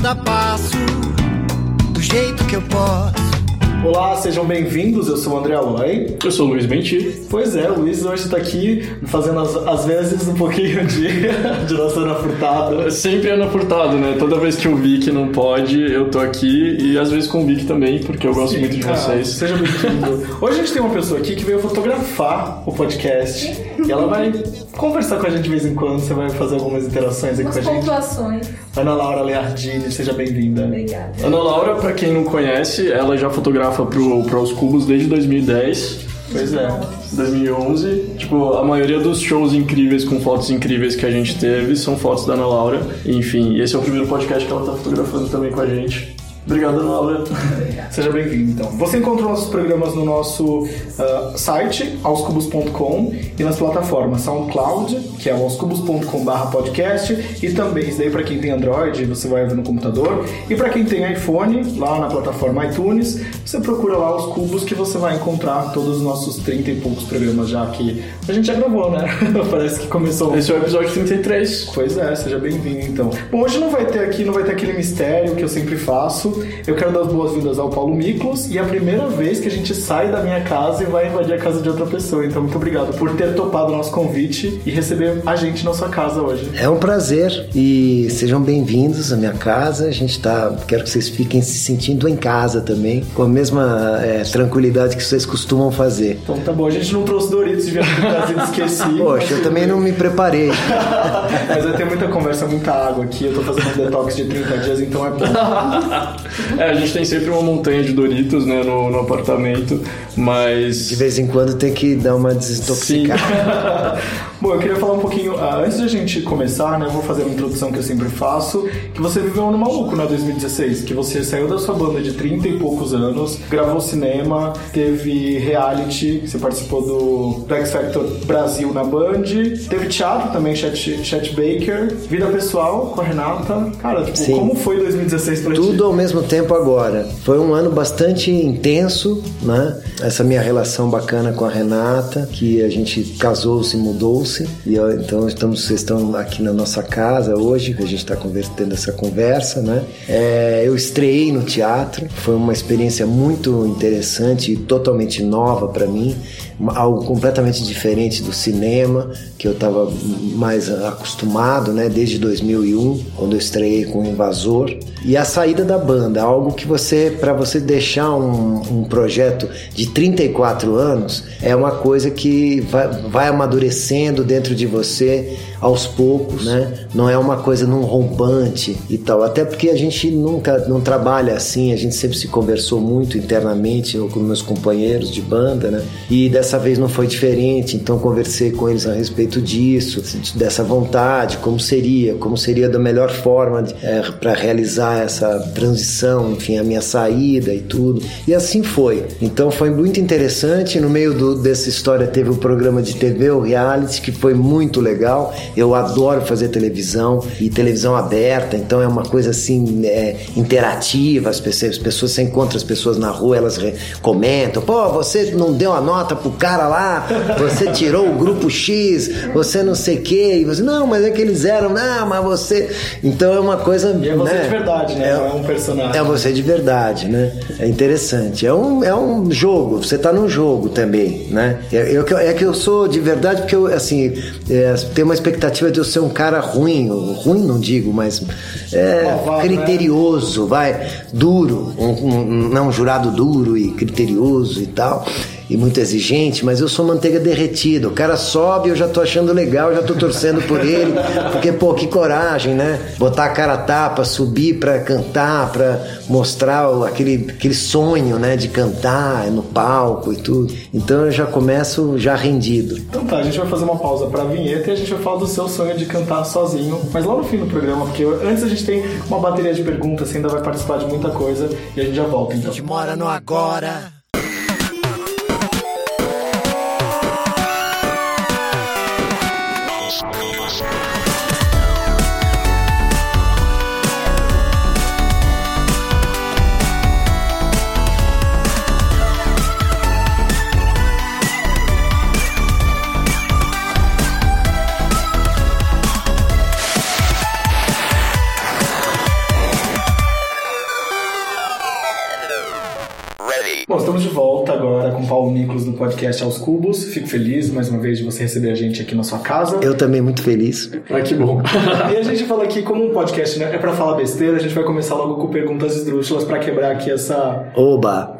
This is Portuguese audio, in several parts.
cada passo, do jeito que eu posso. Olá, sejam bem-vindos. Eu sou o André Aloy. Eu sou o Luiz Benti. Pois é, o Luiz hoje está aqui fazendo às, às vezes um pouquinho de, de nossa Ana Furtado. Sempre Ana Furtado, né? Toda vez que o Vic não pode, eu tô aqui e às vezes com o Vic também, porque eu gosto Sim, muito de cara, vocês. Seja bem-vindo. Hoje a gente tem uma pessoa aqui que veio fotografar o podcast e ela vai conversar com a gente de vez em quando. Você vai fazer algumas interações aqui Umas com a gente. pontuações. Ana Laura Leardini, seja bem-vinda. Obrigada. Ana Laura, pra quem não conhece, ela já fotografa pro, pros Cubos desde 2010. Pois é. 2011, tipo, a maioria dos shows incríveis com fotos incríveis que a gente teve são fotos da Ana Laura. Enfim, esse é o primeiro podcast que ela tá fotografando também com a gente. Obrigado, Laura. Seja bem-vindo, então. Você encontra nossos programas no nosso ah, site, aoscubos.com, e nas plataformas SoundCloud, que é aoscubos.com.br podcast, e também, isso daí para quem tem Android, você vai ver no computador, e para quem tem iPhone, lá na plataforma iTunes, você procura lá os cubos que você vai encontrar todos os nossos 30 e poucos programas já que a gente já gravou, né? Parece que começou. Esse é o episódio 33. Pois é, seja bem-vindo então. Bom, hoje não vai ter aqui, não vai ter aquele mistério que eu sempre faço. Eu quero dar as boas-vindas ao Paulo Miklos e é a primeira vez que a gente sai da minha casa e vai invadir a casa de outra pessoa. Então, muito obrigado por ter topado o nosso convite e receber a gente na sua casa hoje. É um prazer e sejam bem-vindos à minha casa. A gente tá, quero que vocês fiquem se sentindo em casa também, com a mesma é, tranquilidade que vocês costumam fazer. Então tá bom, a gente não trouxe Doritos, devia ter trazido esqueci. Poxa, eu também não me preparei. Mas vai ter muita conversa, muita água aqui. Eu tô fazendo um detox de 30 dias, então é bom. É, a gente tem sempre uma montanha de Doritos, né, no, no apartamento, mas... De vez em quando tem que dar uma desintoxicada. Bom, eu queria falar um pouquinho, ah, antes de a gente começar, né, eu vou fazer uma introdução que eu sempre faço, que você viveu um ano maluco na 2016, que você saiu da sua banda de 30 e poucos anos, gravou cinema, teve reality, você participou do, do X Factor Brasil na Band, teve teatro também, Chat, Chat Baker, vida pessoal com a Renata. Cara, tipo, como foi 2016 pra ti? Tudo ao mesmo tempo agora. Foi um ano bastante intenso, né? Essa minha relação bacana com a Renata, que a gente casou-se, mudou-se. E então estamos, vocês estão aqui na nossa casa hoje, a gente está tendo essa conversa, né? É, eu estreiei no teatro, foi uma experiência muito interessante e totalmente nova para mim, algo completamente diferente do cinema, que eu estava mais acostumado, né? Desde 2001, quando eu estreiei com o Invasor. E a saída da banda, algo que você, para você deixar um, um projeto de 34 anos, é uma coisa que vai, vai amadurecendo dentro de você aos poucos, né? Não é uma coisa num rompante e tal. Até porque a gente nunca não trabalha assim, a gente sempre se conversou muito internamente com meus companheiros de banda, né? E dessa vez não foi diferente, então conversei com eles a respeito disso, dessa vontade, como seria, como seria da melhor forma é, para realizar essa transição, enfim, a minha saída e tudo. E assim foi. Então foi muito interessante. No meio do, dessa história teve o programa de TV, o reality, que foi muito legal. Eu adoro fazer televisão e televisão aberta, então é uma coisa assim é, interativa. As pessoas, as pessoas, você encontra as pessoas na rua, elas comentam: pô, você não deu a nota pro cara lá, você tirou o grupo X, você não sei o quê. E você, não, mas é que eles eram, não, mas você. Então é uma coisa. E é você né? de verdade, né? Não é um personagem. É você de verdade, né? É interessante. É um, é um jogo, você tá num jogo também, né? É, eu, é que eu sou de verdade porque eu, assim, é, tenho uma expectativa de eu ser um cara ruim, ruim não digo, mas é, Malvado, criterioso, vai, duro, um, um, não um jurado duro e criterioso e tal. E muito exigente, mas eu sou manteiga derretida. O cara sobe, eu já tô achando legal, já tô torcendo por ele. Porque, pô, que coragem, né? Botar a cara a tapa, subir pra cantar, pra mostrar aquele, aquele sonho, né? De cantar no palco e tudo. Então eu já começo já rendido. Então tá, a gente vai fazer uma pausa pra vinheta e a gente vai falar do seu sonho de cantar sozinho, mas lá no fim do programa, porque antes a gente tem uma bateria de perguntas, você ainda vai participar de muita coisa e a gente já volta então. A gente mora no agora. Estamos de volta agora com o Paulo Nicolas do podcast Aos Cubos. Fico feliz mais uma vez de você receber a gente aqui na sua casa. Eu também muito feliz. Ah, que bom. e a gente fala aqui, como um podcast né, é pra falar besteira, a gente vai começar logo com perguntas esdrúxulas pra quebrar aqui essa. Oba!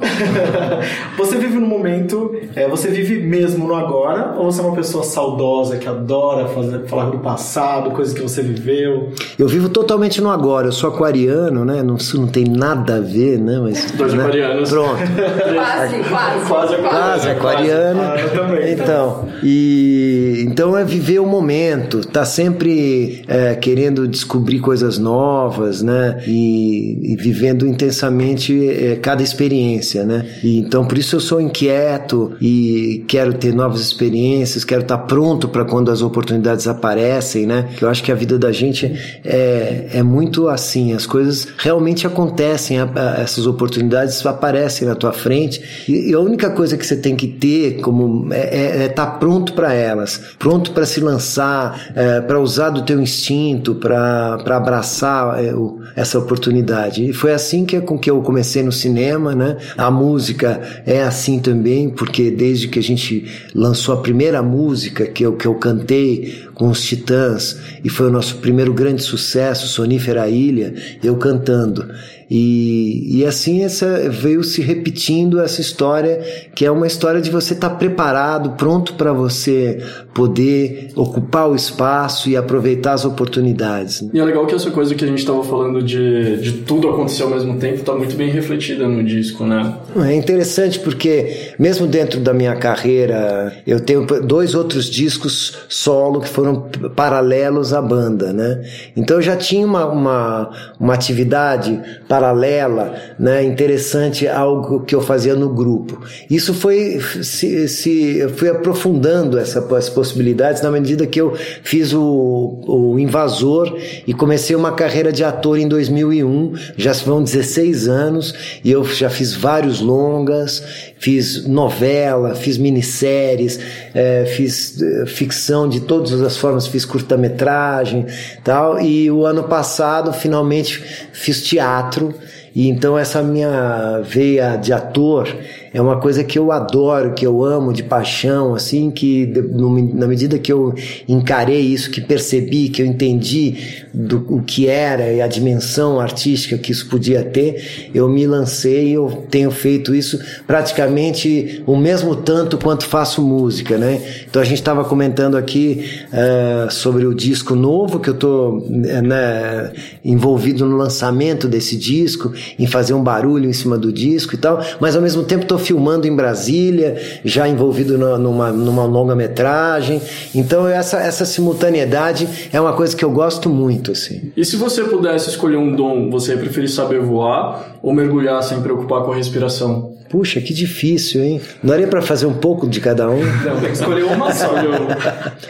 você vive no momento, é, você vive mesmo no agora, ou você é uma pessoa saudosa que adora fazer, falar do passado, coisas que você viveu? Eu vivo totalmente no agora. Eu sou aquariano, né? Não, isso não tem nada a ver, né? Mas, Dois né? aquarianos. Pronto. Quase, quase. Quase Quase aquariano. Eu também. Então, e então é viver o momento, tá sempre é, querendo descobrir coisas novas, né? E, e vivendo intensamente é, cada experiência, né? E, então por isso eu sou inquieto e quero ter novas experiências, quero estar pronto para quando as oportunidades aparecem, né? Eu acho que a vida da gente é, é muito assim, as coisas realmente acontecem, a- a- essas oportunidades aparecem na tua frente e, a única coisa que você tem que ter como é estar pronto para elas, pronto para se lançar, para usar do teu instinto, para abraçar é, o- essa oportunidade. E foi assim que com que eu comecei no cinema, né? A música é assim também, porque desde que a gente lançou a primeira música que eu, que eu cantei com os Titãs e foi o nosso primeiro grande sucesso, Sonífera Ilha, eu cantando. E, e assim essa veio se repetindo essa história, que é uma história de você estar preparado, pronto para você poder ocupar o espaço e aproveitar as oportunidades. E é legal que essa coisa que a gente tava falando de, de tudo acontecer ao mesmo tempo tá muito bem refletida no disco, né? É interessante porque, mesmo dentro da minha carreira, eu tenho dois outros discos solo que foram paralelos à banda, né? Então eu já tinha uma, uma, uma atividade paralela, né? Interessante algo que eu fazia no grupo. Isso foi se, se fui aprofundando essa, as possibilidades na medida que eu fiz o, o Invasor e comecei uma carreira de ator em 2001. Já vão 16 anos e eu já fiz vários longas, fiz novela, fiz minisséries, eh, fiz eh, ficção de todas as formas, fiz curta-metragem tal. E o ano passado, finalmente, fiz teatro. E então essa minha veia de ator é uma coisa que eu adoro, que eu amo de paixão, assim, que no- na medida que eu encarei isso, que percebi, que eu entendi do o que era e a dimensão artística que isso podia ter, eu me lancei e eu tenho feito isso praticamente o mesmo tanto quanto faço música, né? Então a gente estava comentando aqui eh, sobre o disco novo que eu tô né, envolvido no lançamento desse disco, em fazer um barulho em cima do disco e tal, mas ao mesmo tempo filmando em Brasília, já envolvido numa, numa longa-metragem. Então essa, essa simultaneidade é uma coisa que eu gosto muito, assim. E se você pudesse escolher um dom, você preferir saber voar ou mergulhar sem preocupar com a respiração? Puxa, que difícil, hein? Não daria para fazer um pouco de cada um? Não, tem que escolher uma só.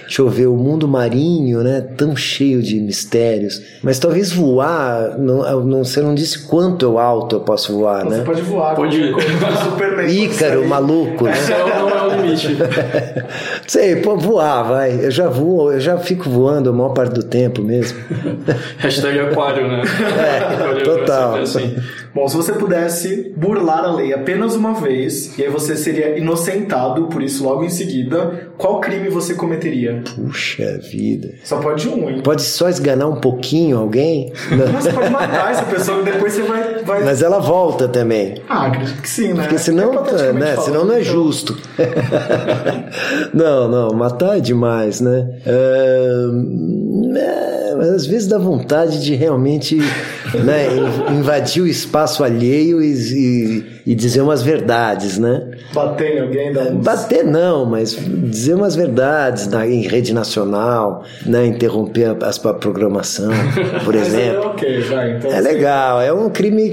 Deixa eu ver, o mundo marinho, né? Tão cheio de mistérios. Mas talvez voar, não, não, você não disse quanto eu alto eu posso voar, Você né? pode voar. Pode ir. Superman. Ícaro, maluco, né? Esse é- não é o limite. Sei, pô, voar, vai. Eu já voo, eu já fico voando a maior parte do tempo mesmo. Hashtag aquário, né? É, total. Assim. Bom, se você pudesse burlar a lei apenas uma vez, e aí você seria inocentado por isso logo em seguida, qual crime você cometeria? Puxa vida. Só pode um, hein? Pode só esganar um pouquinho alguém? Mas você pode matar essa pessoa e depois você vai. vai... Mas ela volta também. Ah, acredito que sim, né? Porque senão, Hipoteticamente né, falando, senão não é então. justo. não, não, matar é demais, né? Ahn, é, mas às vezes dá vontade de realmente né, in- invadir o espaço alheio e, e- e dizer umas verdades, né? Bater em alguém, um... Bater não, mas dizer umas verdades na, em rede nacional, né? Interromper a, a programação, por é exemplo. ok, vai. Então, É legal, é um crime,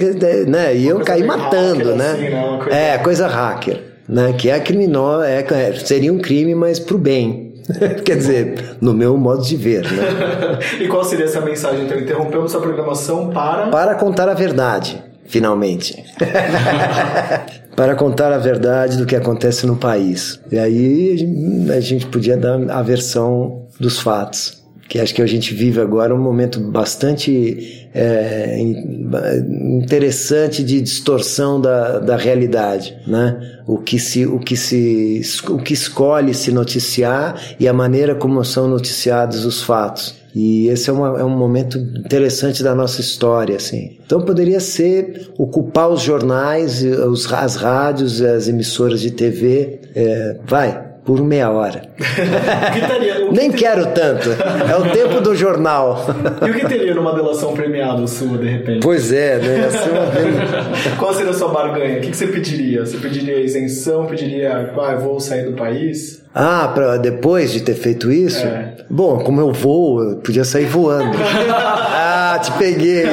né? E eu caí matando, né? assim, né? Uma coisa- É, coisa hacker, né? Que é criminoso, é, é- seria um crime, mas pro bem. Quer dizer, no meu modo de ver, né? e qual seria essa mensagem? Então, interrompemos a programação para. Para contar a verdade, finalmente. Para contar a verdade do que acontece no país. E aí a gente podia dar a versão dos fatos. que acho que a gente vive agora um momento bastante é, interessante de distorção da, da realidade, né? O que se o que se o que escolhe se noticiar e a maneira como são noticiados os fatos. E esse é, uma, é, um momento interessante da nossa história, assim. Então poderia ser ocupar os jornais, os, as rádios, as emissoras de TV, é, vai, por meia hora. que teria, Nem que quero tanto. É o tempo do jornal. E o que teria numa delação premiada sua, de repente? Pois é, né? Uma... Qual seria a sua barganha? O que você pediria? Você pediria isenção? Pediria, ah, vou sair do país? Ah, pra depois de ter feito isso? É. Bom, como eu vou, eu podia sair voando. ah, te peguei.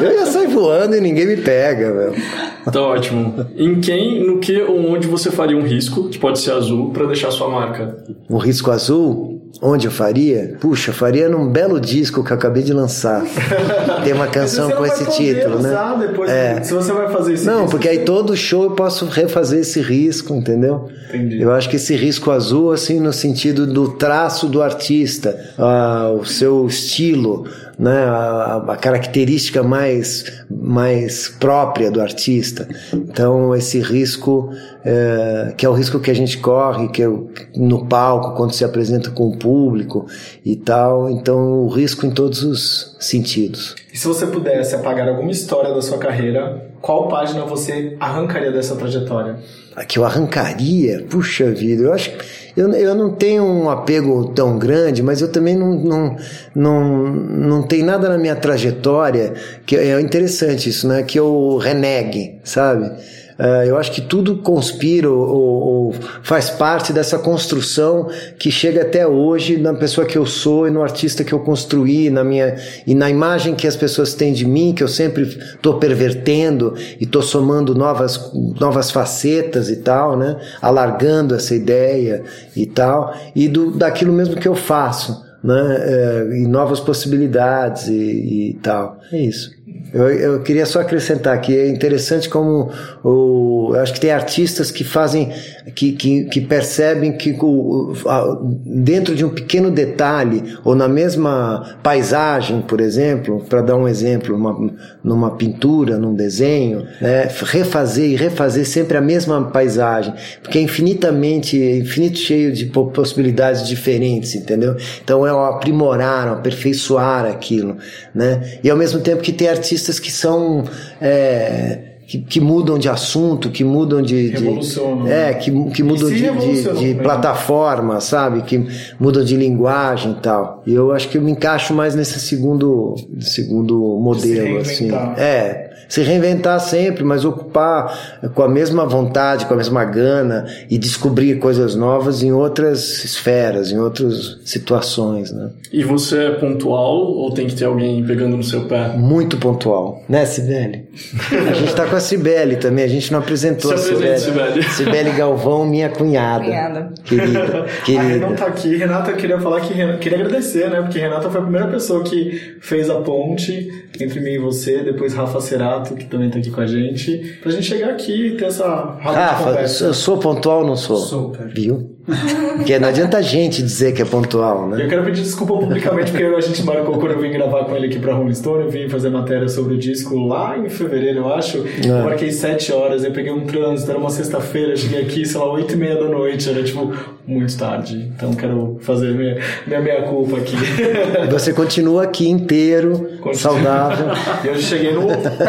Eu ia sair voando e ninguém me pega, velho. Tá ótimo. Em quem, no que ou onde você faria um risco, que pode ser azul, para deixar sua marca? Um risco azul? Onde eu faria? Puxa, faria num belo disco que eu acabei de lançar. Tem uma canção com esse título, né? Depois, é. Se você vai fazer esse Não, risco, porque aí todo show eu posso refazer esse risco, entendeu? Entendi. Eu acho que esse risco azul, assim, no sentido do traço do artista, ah, o seu estilo, né, a, a, característica mais, mais própria do artista. Então, esse risco, é, que é o risco que a gente corre, que é no palco, quando se apresenta com o público e tal. Então, o risco em todos os sentidos. E se você pudesse apagar alguma história da sua carreira, qual página você arrancaria dessa trajetória? A que eu arrancaria? Puxa vida, eu acho que eu, eu não tenho um apego tão grande, mas eu também não, não, não, não tem nada na minha trajetória que é interessante isso, né? Que eu renegue, sabe? Uh, eu acho que tudo conspira ou, ou, faz parte dessa construção que chega até hoje na pessoa que eu sou e no artista que eu construí, na minha e na imagem que as pessoas têm de mim, que eu sempre estou pervertendo e estou somando novas, novas facetas e tal, né? Alargando essa ideia e tal, e do, daquilo mesmo que eu faço, né? É, e novas possibilidades e, e tal. É isso. Eu, eu, queria só acrescentar que é interessante como o, acho que tem artistas que fazem, que, que, que percebem que o, a, dentro de um pequeno detalhe, ou na mesma paisagem, por exemplo, para dar um exemplo, uma, numa pintura, num desenho, né, refazer e refazer sempre a mesma paisagem, porque é infinitamente, infinito cheio de possibilidades diferentes, entendeu? Então é o aprimorar, aperfeiçoar aquilo, né? E ao mesmo tempo que tem artistas artistas que são é, que, que, mudam de assunto, que mudam de, de é, que, que mudam de, de, de plataforma, sabe? Que mudam de linguagem e tal. E eu acho que eu me encaixo mais nesse segundo segundo modelo, assim. É, se reinventar sempre, mas ocupar com a mesma vontade, com a mesma gana e descobrir coisas novas em outras esferas, em outras situações, né? E você é pontual ou tem que ter alguém pegando no seu pé? Muito pontual, né, Sibeli? a gente tá com a Sibeli também, a gente não apresentou Se a Sibeli. Sibeli Galvão, minha cunhada. Cunhada. Querida, querida. A Renata tá aqui, Renata queria falar que queria agradecer, né? Porque Renata foi a primeira pessoa que fez a ponte entre mim e você, depois Rafa Cerato, que também tá aqui com a gente, pra gente chegar aqui e ter essa Rafa, eu sou pontual ou não sou? Super. Viu? Porque não adianta a gente dizer que é pontual, né? Eu quero pedir desculpa publicamente porque a gente marcou quando eu vim gravar com ele aqui pra Rolling Stone, eu vim fazer matéria sobre o disco lá em fevereiro, eu acho. É. Eu marquei sete horas, eu peguei um trânsito, era uma sexta-feira, cheguei aqui, sei lá, oito e meia da noite, era tipo muito tarde. Então quero fazer minha, minha meia-culpa aqui. E você continua aqui inteiro, Continua. saudável. E eu cheguei no.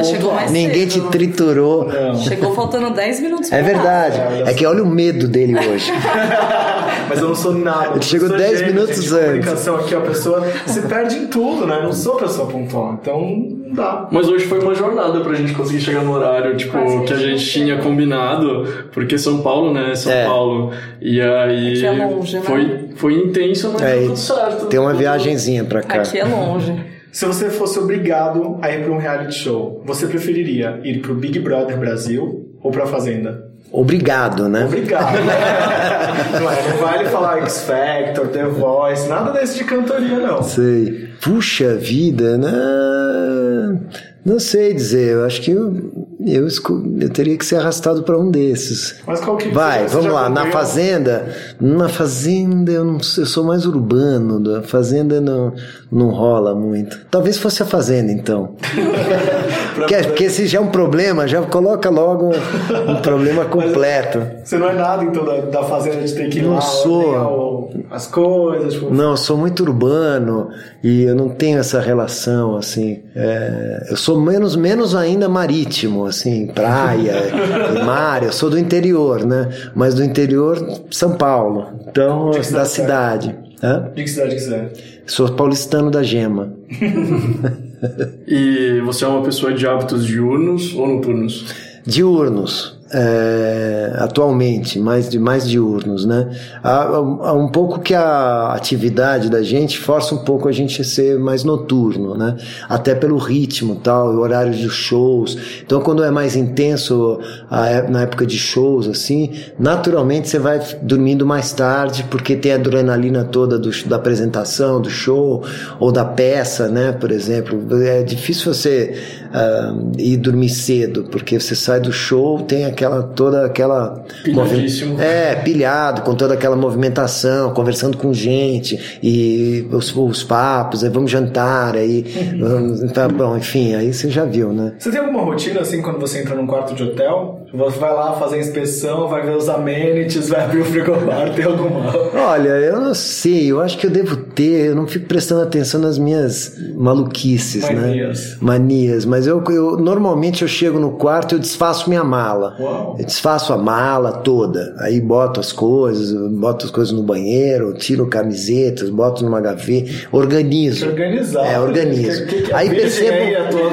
chegou mais Ninguém cedo. te triturou. Não. Chegou faltando 10 minutos É verdade. É, é que olha o medo dele hoje. Mas eu não sou nada. Ele chegou 10 minutos gente, antes. comunicação aqui, a pessoa se perde em tudo, né? Eu não sou pessoa pontual. Então, não dá. Mas hoje foi uma jornada pra gente conseguir chegar no horário, tipo, que a gente tinha combinado, porque São Paulo, né? São É. Paulo. E aí. Aqui é longe, né? foi, foi intenso, mas É, deu tudo certo. Tem uma viagenzinha pra cá. Aqui é longe. Se você fosse obrigado a ir para um reality show, você preferiria ir pro Big Brother Brasil ou pra Fazenda? Obrigado, né? Obrigado. né? não, é, não vale falar X Factor, The Voice, nada desse de cantoria, não. Sei. Puxa vida, né? Não sei dizer. Eu acho que eu, eu, eu teria que ser arrastado para um desses. Mas qual que Vai, você vamos lá. Na fazenda, na fazenda eu, não, eu sou mais urbano. Na fazenda não, não rola muito. Talvez fosse a fazenda então. porque, porque se já é um problema, já coloca logo um, um problema completo. Você não é nada, então, da, da fazenda de ter que ir Não lá, sou. ordenar o- as coisas, tipo... Não, eu sou muito urbano e eu não tenho essa relação assim. É, eu sou menos menos ainda marítimo, assim, praia e mar. Eu sou do interior, né? Mas do interior São Paulo, então De que da cidade cidade. Hã? De que cidade que você é? Sou paulistano da Gema. E você é uma pessoa de hábitos diurnos ou noturnos? Diurnos, é, atualmente, mais, de, mais diurnos, né? Há, há um pouco que a atividade da gente força um pouco a gente a ser mais noturno, né? Até pelo ritmo tal, o horário dos shows. Então, quando é mais intenso a é- na época de shows, assim, naturalmente você vai dormindo mais tarde, porque tem a adrenalina toda do, da apresentação, do show, ou da peça, né? Por exemplo. É difícil você ah, ir dormir cedo, porque você sai do show, tem aquela toda aquela Pilhadíssimo. é pilhado com toda aquela movimentação, conversando com gente e os, os papos, aí vamos jantar, aí vamos- tá bom, enfim, aí você já viu, né? Você tem alguma rotina, assim, quando você entra num quarto de hotel? Você vai lá fazer a inspeção, vai ver os amenities, vai abrir o frigobar, tem alguma... Olha, eu não sei, eu acho que eu devo ter, eu não fico prestando atenção nas minhas maluquices, Manias. né? Manias, mas eu, eu normalmente eu chego no quarto e eu desfaço minha mala. Uau. Eu desfaço a mala toda, aí boto as coisas, boto as coisas no banheiro, tiro camisetas, boto numa gaveta, organizo. Organizado. É, organizo. Que- que- que aí percebo,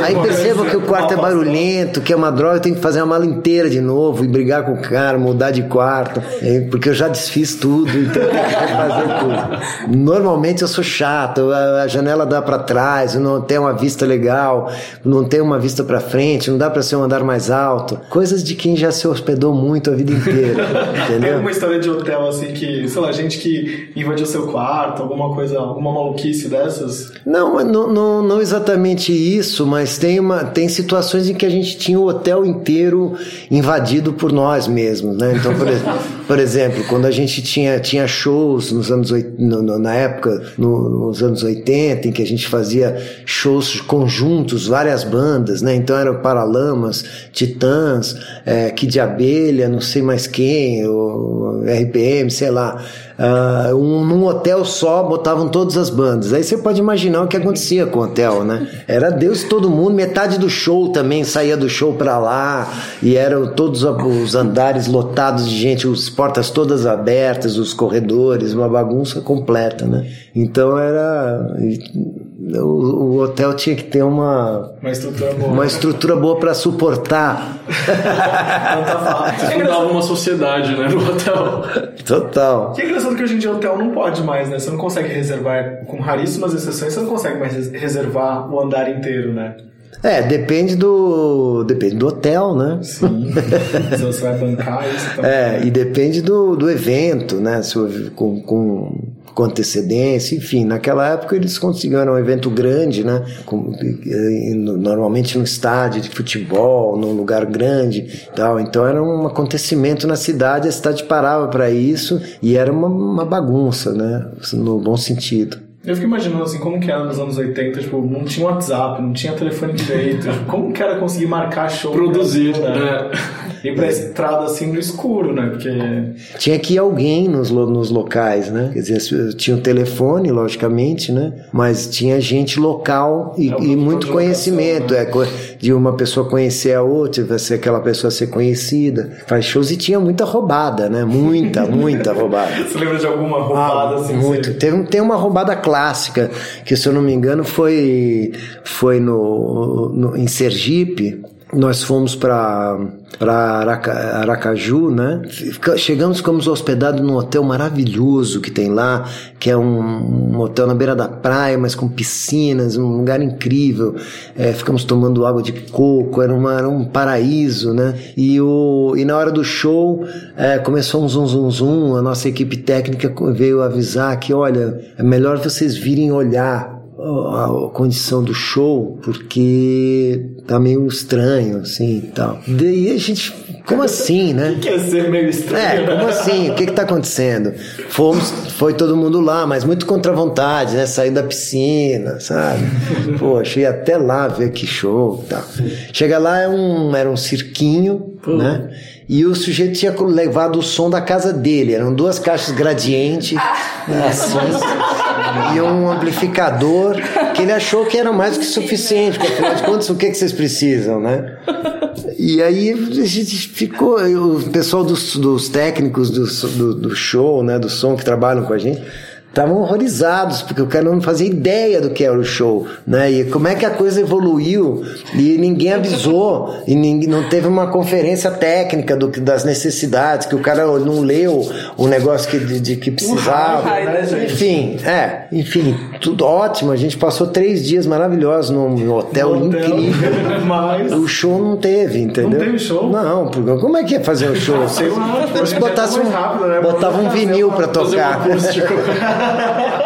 aí percebo que o quarto é barulhento, que é uma droga, eu tenho que fazer a mala inteira de novo e brigar com o cara, mudar de quarto, é, porque eu já desfiz tudo, então eu tenho que refazer tudo. Normalmente eu sou chato, a, janela dá pra trás, não tem uma vista legal, não tem uma vista pra frente, não dá pra ser um andar mais alto. Coisas de quem já se hospedou muito a vida inteira, Tem entendeu? alguma história de hotel, assim, que, sei lá, gente que invadiu seu quarto, alguma coisa, alguma maluquice dessas? Não, não, não, não exatamente isso, mas tem, uma, tem situações em que a gente tinha o hotel inteiro invadido por nós mesmos, né? Então, por, por exemplo, quando a gente tinha, tinha shows nos anos, no- na época, no- nos anos 80, em que a gente fazia shows conjuntos, várias bandas, né? Então eram Paralamas, Titãs, é, Kid de Abelha, não sei mais quem, o RPM, sei lá. Ah, um, num hotel só botavam todas as bandas. Aí você pode imaginar o que acontecia com o hotel, né? Era Deus todo mundo, metade do show também saía do show pra lá, e eram todos os andares lotados de gente, as portas todas abertas, os corredores, uma bagunça completa, né? Então era. O, o hotel tinha que ter uma, Uma estrutura boa. uma estrutura boa para suportar. É fundava uma sociedade, né, no hotel. Total. que é engraçado que hoje em dia hotel não pode mais, né? Você não consegue reservar, com raríssimas exceções, você não consegue mais res- reservar o andar inteiro, né? É, depende do. Depende do hotel, né? Sim. Se você vai bancar isso também. É, e depende do, do evento, né? Se o- com, com, com antecedência, enfim. Naquela época eles conseguiram um evento grande, né? Com- e- e no- normalmente num estádio de futebol, num lugar grande e tal. Então era um acontecimento na cidade, a cidade parava para isso e era uma, uma bagunça, né? No bom sentido. Eu fico imaginando assim, como que era nos anos 80, tipo, não tinha WhatsApp, não tinha telefone direito. tipo, como que era conseguir marcar show? no Produzir, né? Ir pra estrada assim no escuro, né? Porque. Tinha que ir alguém nos, nos locais, né? Quer dizer, tinha o telefone, logicamente, né? Mas tinha gente local e, É e muito conhecimento. né? É, de uma pessoa conhecer a outra, ser aquela pessoa ser conhecida. Faz shows e tinha muita roubada, né? Muita, muita roubada. Você lembra de alguma roubada assim? Ah, Muito. você- Tem, tem uma roubada clássica, que se eu não me engano foi, foi no, no- em Sergipe. Nós fomos para Aracaju, né? Chegamos, ficamos hospedados num hotel maravilhoso que tem lá, que é um, um hotel na beira da praia, mas com piscinas, um lugar incrível. É, ficamos tomando água de coco, era, uma, era um paraíso, né? E, o, e na hora do show é, começou um zum zum zum, a nossa equipe técnica veio avisar que, olha, é melhor vocês virem olhar a, a condição do show porque tá meio estranho, assim e tal. Daí a gente, como assim, né? Quer ser meio estranho. É, como assim? O que que tá acontecendo? Fomos, foi todo mundo lá, mas muito contra a vontade, né? Sair da piscina, sabe? Poxa, ia até lá ver que show e tal. Chega lá, é um, era um cirquinho, né? E o sujeito tinha levado o som da casa dele. Eram duas caixas gradiente, assim, e um amplificador que ele achou que era mais do que suficiente. Porque afinal de contas, o que, que vocês precisam, né? E aí a gente ficou, o pessoal dos, dos técnicos do, do, do show, né, do som que trabalham com a gente, estavam horrorizados, porque o cara não fazia ideia do que era o show, né? E como é que a coisa evoluiu e ninguém avisou, e ninguém, não teve uma conferência técnica do, das necessidades, que o cara não leu o negócio que, de, de que precisava. enfim, é, enfim, tudo ótimo. A gente passou três dias maravilhosos num hotel, No hotel, incrível. mas- O show não teve, entendeu? teve show? Não, porque como é que ia fazer o show? sei lá, Se botasse um, rápido, né? botava um vinil um tocar. acústico.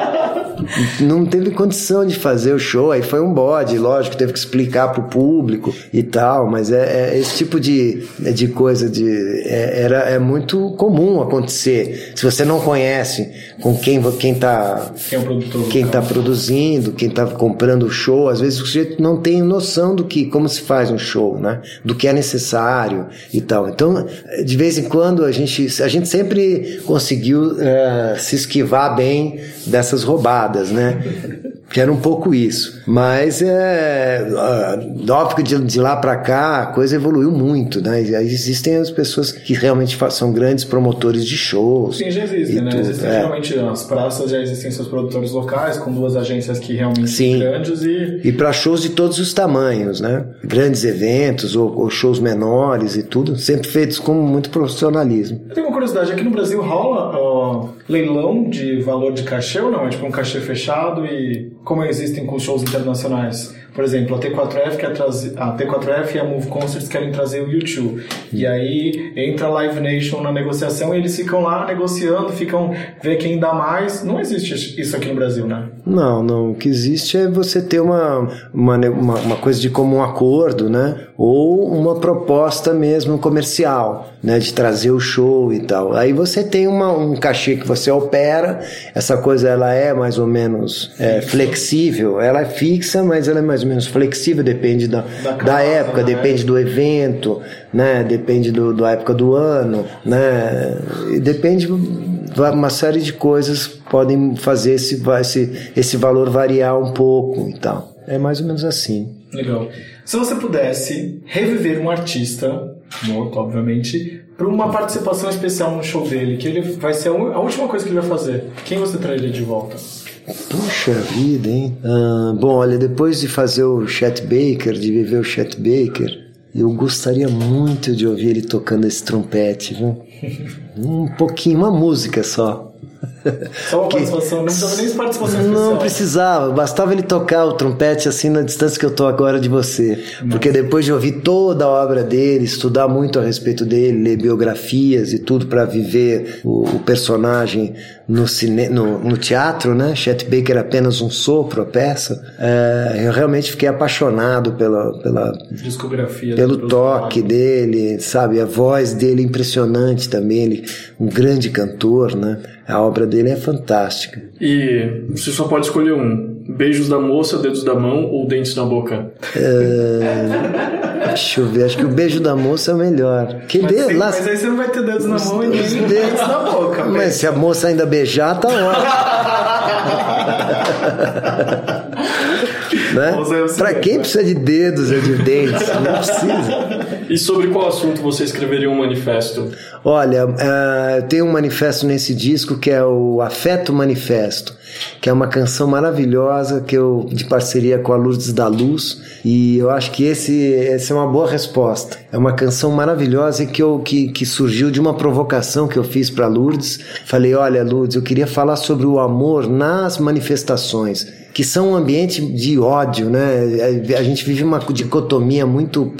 Não teve condição de fazer o show, aí foi um bode, lógico, teve que explicar pro público e tal, mas é, é esse tipo de, de coisa de, é, era, é muito comum acontecer. Se você não conhece com quem, quem tá Quem é produtor? quem está produzindo, quem está comprando o show, às vezes o sujeito não tem noção do que, como se faz um show, né? Do que é necessário e tal. Então, de vez em quando a gente, a gente sempre conseguiu eh, se esquivar bem dessas roubadas, né? Que era um pouco isso. Mas é óbvio que de, de lá para cá a coisa evoluiu muito, né? Aí existem as pessoas que realmente são grandes promotores de shows. Sim, já existem, né? tudo, Existem é. realmente as praças, já existem seus produtores locais, com duas agências que realmente Sim. são grandes e E para shows de todos os tamanhos, né? Grandes eventos ou, ou shows menores e tudo, sempre feitos com muito profissionalismo. Eu tenho uma curiosidade, aqui no Brasil rola ó, leilão de valor de cachê ou não? É tipo um cachê fechado e como existem com shows internacionais? Por exemplo, a T4F quer trazer, a T4F e a Move Concerts querem trazer o YouTube. E aí entra a Live Nation na negociação e eles ficam lá negociando, ficam ver quem dá mais. Não existe isso aqui no Brasil, né? Não, não. O que existe é você ter uma, uma, uma, uma coisa de comum acordo, né? Ou uma proposta mesmo comercial, né? De trazer o show e tal. Aí você tem uma, um cachê que você opera, essa coisa ela é mais ou menos é, flexível, ela é fixa, mas ela é mais ou menos flexível, depende da, Da da, casa, época, né? depende do evento, né? Depende do, da época do ano, né? E depende uma série de coisas podem fazer esse, esse, esse valor variar um pouco e tal. É mais ou menos assim. Legal. Se você pudesse reviver um artista, morto, obviamente, para uma participação especial no show dele, que ele vai ser a última coisa que ele vai fazer, quem você traria de volta? Puxa vida, hein? Ah, bom, olha, depois de fazer o Chet Baker, de viver o Chet Baker, eu gostaria muito de ouvir ele tocando esse trompete, viu? Um pouquinho, uma música só. Só uma participação, não precisava nem de participação especial. Não precisava, bastava ele tocar o trompete assim na distância que eu tô agora de você. Porque depois de ouvir toda a obra dele, estudar muito a respeito dele, ler biografias e tudo para viver o, o personagem no, cine, no, no teatro, né? Chet Baker é apenas um sopro, a peça. É, eu realmente fiquei apaixonado pela, pela, Discografia. pelo toque dele, sabe? A voz dele é impressionante também, ele um grande cantor, né? A obra dele é fantástica. E você só pode escolher um. Beijos da moça, dedos da mão ou dentes na boca. Deixa eu ver, acho que o beijo da moça é o melhor. Que Mas, de- lá- mas aí você não vai ter dedos na mão e nem os dedos na boca. Mas se a moça ainda beijar, tá ótimo. né? Pra quem precisa de dedos ou de dentes? Não precisa. E sobre qual assunto você escreveria um manifesto? Olha, eu tenho um manifesto nesse disco que é o Afeto Manifesto, que é uma canção maravilhosa que eu de parceria com a Lourdes da Luz e eu acho que esse essa é uma boa resposta. É uma canção maravilhosa que eu que, que surgiu de uma provocação que eu fiz para Lourdes. Falei, olha Lourdes, eu queria falar sobre o amor nas manifestações. Que são um ambiente de ódio, né? A gente vive uma dicotomia muito,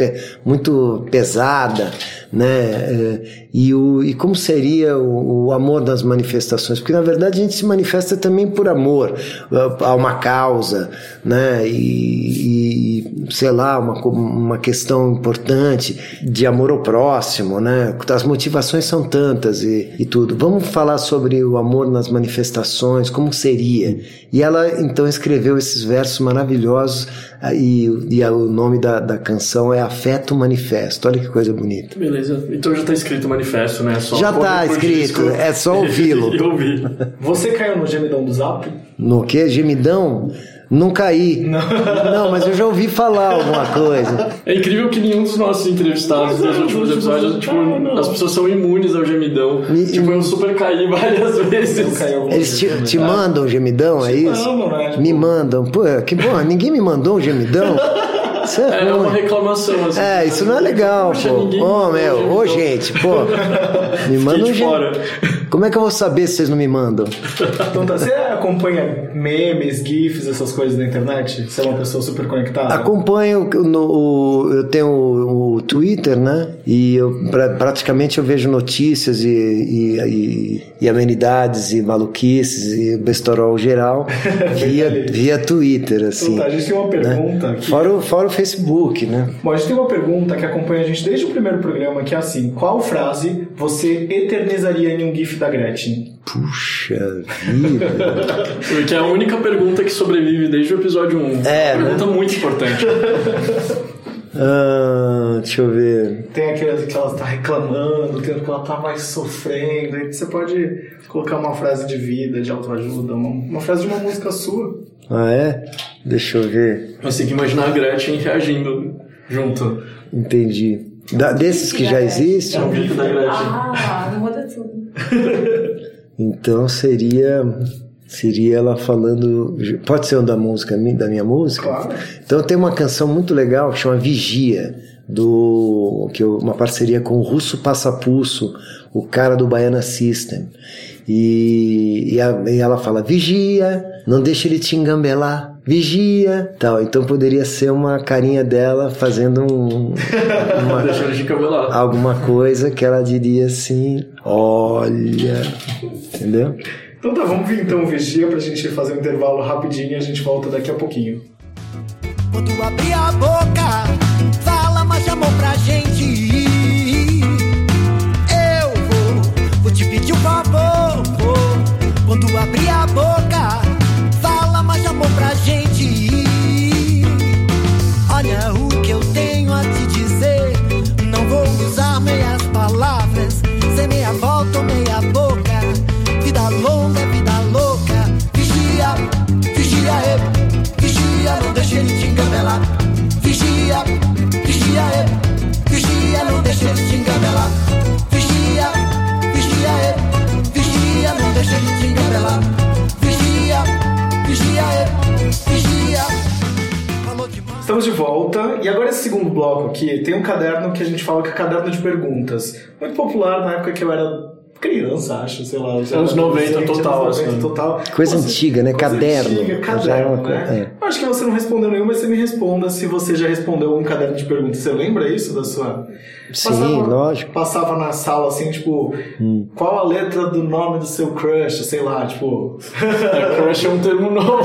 muito pesada, né? É, E, o, e como seria o, o amor das manifestações? Porque na verdade a gente se manifesta também por amor a a uma causa, né? E, e, sei lá, uma, uma questão importante de amor ao próximo, né? As motivações são tantas e, e tudo. Vamos falar sobre o amor nas manifestações, como seria? E ela então escreveu esses versos maravilhosos ah, e, e o nome da, da canção é Afeto Manifesto. Olha que coisa bonita. Beleza. Então já tá escrito o manifesto, né? É Só Já tá pro escrito, disco é só ouvi-lo. Você caiu no gemidão do Zap? No que? Gemidão? Não caí. Não. mas eu já ouvi falar alguma coisa. É incrível que nenhum dos nossos entrevistados Mas nos é, últimos os episódios, tipo, não, não. as pessoas são imunes ao gemidão. E- tipo, eu super caí várias vezes. Eles te, te mandam gemidão, é isso? mandam, né? Tipo- Me mandam. Pô, que bom, ninguém me mandou um gemidão. Isso é, É uma reclamação, assim. É, isso não é legal, pô. Ô, mandou meu, ô, gente, pô. Me manda um fora. Como é que eu vou saber se vocês não me mandam? Então tá, você acompanha memes, GIFs, essas coisas na internet? Você é uma pessoa super conectada? Acompanho no, o- eu tenho o, o Twitter, né? E eu pra- praticamente eu vejo notícias e, e, e- e amenidades e maluquices e bestorol geral via, via Twitter, assim. Então tá, a gente tem uma pergunta né? aqui. Fora, o- fora o Facebook, né? Bom, a gente tem uma pergunta que acompanha a gente desde o primeiro programa, que é assim: qual frase você eternizaria em um GIF da Gretchen? Puxa vida. Porque é a única pergunta que sobrevive desde o episódio 1. É, uma né? pergunta muito importante. Ah, deixa eu ver. Tem aquelas que ela tá reclamando, tem que ela tá mais sofrendo. Aí você pode colocar uma frase de vida, de autoajuda, uma, uma frase de uma música sua. Ah, é? Deixa eu ver. Que imaginar a Gretchen reagindo junto. Entendi. Da- desses que já É existem, um vídeo da Gretchen. Ah, não muda tudo. então seria. Seria ela falando. Pode ser um da música, da minha música? Claro. Então tem uma canção muito legal que chama Vigia, do que eu- uma parceria com o Russo Passapulso, o cara do Baiana System. E, e, a- e ela fala: Vigia, não deixa ele te engambelar. Vigia, tal. Então poderia ser uma carinha dela fazendo um, uma- Deixa ele de cabelar. alguma coisa que ela diria assim: Olha, entendeu? Então tá, vamos vir então vigia pra gente fazer um intervalo rapidinho e a gente volta daqui a pouquinho. Quando abrir a boca, Estamos de volta e agora esse segundo bloco aqui tem um caderno que a gente fala que é caderno de perguntas. Muito popular na época que eu era criança, acho, sei lá. Anos era 90 adolescente, total, anos 90 assim. total. Coisa antiga, né? coisa Caderno. Antiga, é caderno, coisa- né? Acho que você não respondeu nenhuma, mas você me responda se você já respondeu um caderno de perguntas. Você lembra isso da sua... Sim, lógico. Hum. Passava na sala assim, tipo, qual a letra do nome do seu crush, sei lá, tipo... É, crush é um termo novo.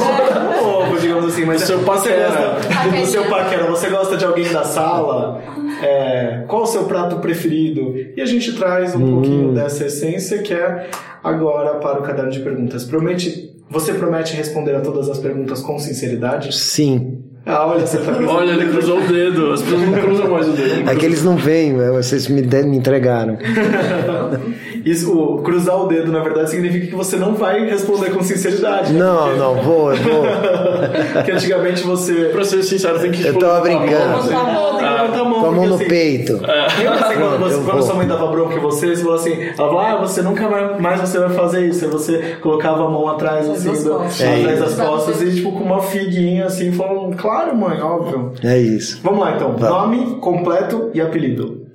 novo, digamos assim, mas Do seu você paquera. do seu paquera, você gosta de alguém da sala? É, qual o seu prato preferido? E a gente traz um Hum. pouquinho dessa essência que é agora para o caderno de perguntas. Promete, você promete responder a todas as perguntas com sinceridade? Sim. Ah, olha, você tá Olha, ele cruzou o dedo. As pessoas não cruzam mais o dedo. É que eles não vêm, né? vocês me, de- me entregaram. Isso, o cruzar o dedo, na verdade, significa que você não vai responder com sinceridade. né? Não, Porque- não, vou, eu vou. Porque antigamente você. Pra ser sincero, tem que Eu tava brincando. Levantar a mão, tem que levantar a mão. Com a mão no assim, peito. Lembra assim, quando, você, eu quando sua mãe dava bronca em você, você falou assim, ela falou, ah, você nunca mais você vai fazer isso. Aí você colocava a mão atrás, assim, do-. É atrás isso. das costas e tipo com uma figuinha assim, falando, claro, mãe, óbvio. É isso. Vamos lá então, Vai. nome completo e apelido.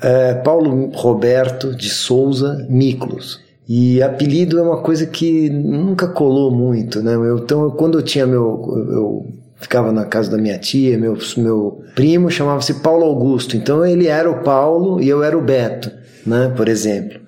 É, Paulo Roberto de Souza Miklos. E apelido é uma coisa que nunca colou muito, né? Eu, então, quando eu tinha meu. Eu ficava na casa da minha tia, meu, meu primo chamava-se Paulo Augusto. Então ele era o Paulo e eu era o Beto, né? Por exemplo.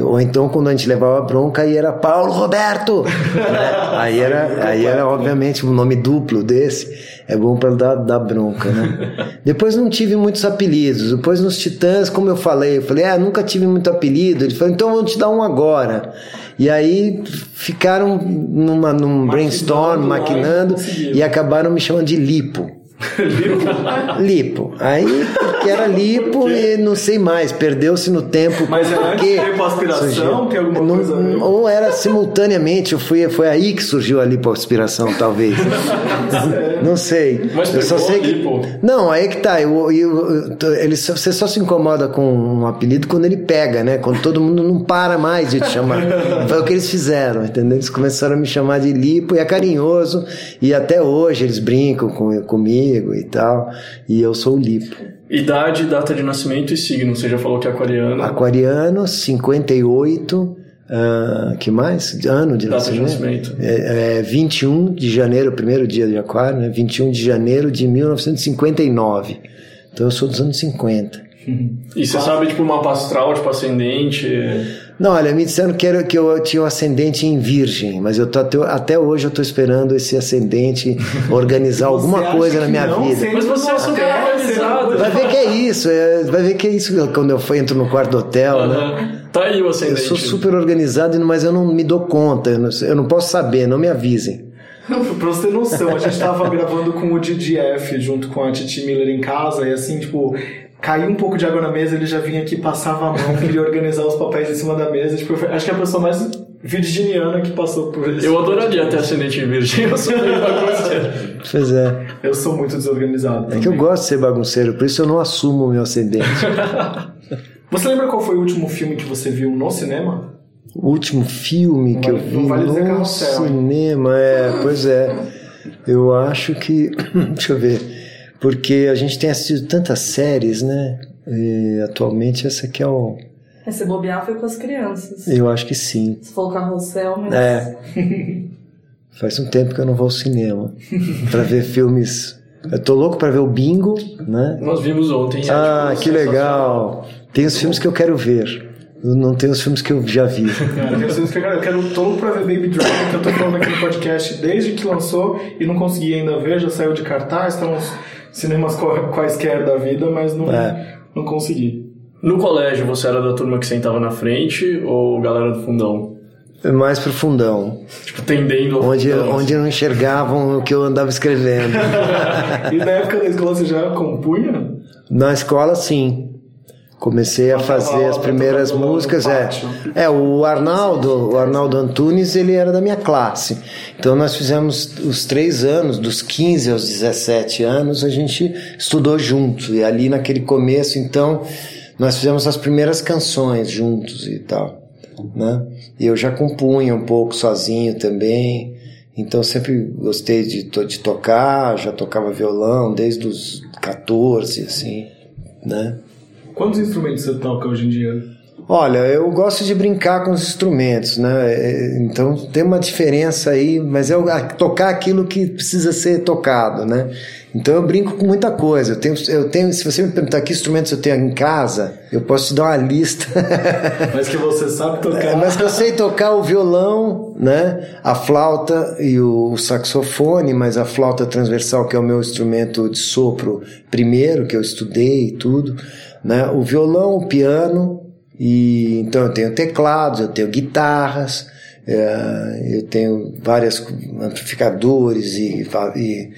Ou então quando a gente levava bronca aí era Paulo Roberto. né? Aí era, aí era obviamente um nome duplo desse. É bom para dar, dar bronca, né? Depois não tive muitos apelidos. Depois nos Titãs, como eu falei, eu falei, ah, nunca tive muito apelido. Ele falou, então vou te dar um agora. E aí ficaram numa, num brainstorm, lá e maquinando, e acabaram me chamando de Lipo. Lipo. Aí, porque era lipo e não sei mais, perdeu-se no tempo. Mas é antes porque aspiração, surgiu. tem alguma Não- coisa? Ou era simultaneamente, eu fui, foi aí que surgiu a lipoaspiração, talvez. não sei. Mas eu só sei que. lipo? Não, aí que tá. Eu, eu, eu- ele, só- você só se incomoda com um apelido quando ele pega, né? Quando todo mundo não para mais de te chamar. Foi o que eles fizeram, entendeu? Eles começaram a me chamar de lipo e é carinhoso. E até hoje eles brincam com, comigo e tal. E eu sou o lipo. Idade, data de nascimento e signo. Você já falou que é aquariano. Aquariano, 58. ah, que mais? Ano de Data de nascimento? nascimento. É, é 21 de janeiro, primeiro dia de Aquário, né? 21 de janeiro de 1959. Então eu sou dos anos 50. E você sabe, tipo, mapa astral, tipo, ascendente. Não, olha, me disseram que, era, que eu tinha um ascendente em virgem, mas eu tô até, até hoje eu tô esperando esse ascendente organizar alguma coisa na minha não, vida. Mas você é super organizado. Vai ver que é isso, é- vai ver que é isso quando eu entro no quarto do hotel, né? Aham. Tá aí o Eu ascendente. sou super organizado, mas eu não me dou conta, eu não, eu não posso saber, não me avisem. pra você ter noção, a gente tava gravando com o DDF junto com a Titi Miller em casa e assim, tipo, caiu um pouco de água na mesa, ele já vinha aqui, passava a mão, queria organizar os papéis em cima da mesa. Tipo, acho que é a pessoa mais virginiana que passou por isso. Eu adoraria ter ascendente em virgem. Eu sou meio bagunceiro. Pois é. Eu sou muito desorganizado. É que eu gosto de ser bagunceiro, por isso eu não assumo o meu ascendente. Você lembra qual foi o último filme que você viu no cinema? O último filme que eu vi não vale dizer no Carrossel, hein? cinema, é, pois é. Eu acho que. Deixa eu ver. Porque a gente tem assistido tantas séries, né? E atualmente essa aqui é o. Mas se bobear foi com as crianças. Eu acho que sim. Se for o carrossel, mas. É. Faz um tempo que eu não vou ao cinema pra ver filmes. Eu tô louco pra ver o Bingo, né? Nós vimos ontem. é, Ah, tipo, que legal. Tem os filmes que eu quero ver. Eu não tenho os filmes que eu já vi. Cara, tem filmes que eu quero, eu quero louco pra ver Baby Driver, que eu tô falando aqui no podcast desde que lançou e não consegui ainda ver, já saiu de cartaz, estão nos cinemas qua- quaisquer da vida, mas não, É. não consegui. No colégio, você era da turma que sentava na frente ou galera do fundão? Mais pro fundão. Tipo, tendendo ao Onde, fundão. onde não enxergavam o que eu andava escrevendo. E na época da escola você já compunha? Na escola, sim. Comecei a fazer as primeiras tocando no músicas. É, é o Arnaldo, o Arnaldo Antunes, ele era da minha classe. Então nós fizemos os três anos, dos 15 aos 17 anos, a gente estudou juntos. E ali naquele começo, então, nós fizemos as primeiras canções juntos e tal. Né? E eu já compunha um pouco sozinho também. Então sempre gostei de, de tocar, já tocava violão desde os 14, assim, né? Quantos instrumentos você toca hoje em dia? Olha, eu gosto de brincar com os instrumentos, né? É, Então tem uma diferença aí, mas é tocar aquilo que precisa ser tocado, né? Então eu brinco com muita coisa. Eu tenho, eu tenho, se você me perguntar que instrumentos eu tenho em casa, eu posso te dar uma lista. Mas que você sabe tocar. É, mas que eu sei tocar o violão, né? A flauta e o saxofone, mas a flauta transversal, que é o meu instrumento de sopro primeiro, que eu estudei e tudo, né? O violão, o piano, e então eu tenho teclados, eu tenho guitarras, é, eu tenho vários amplificadores e, e,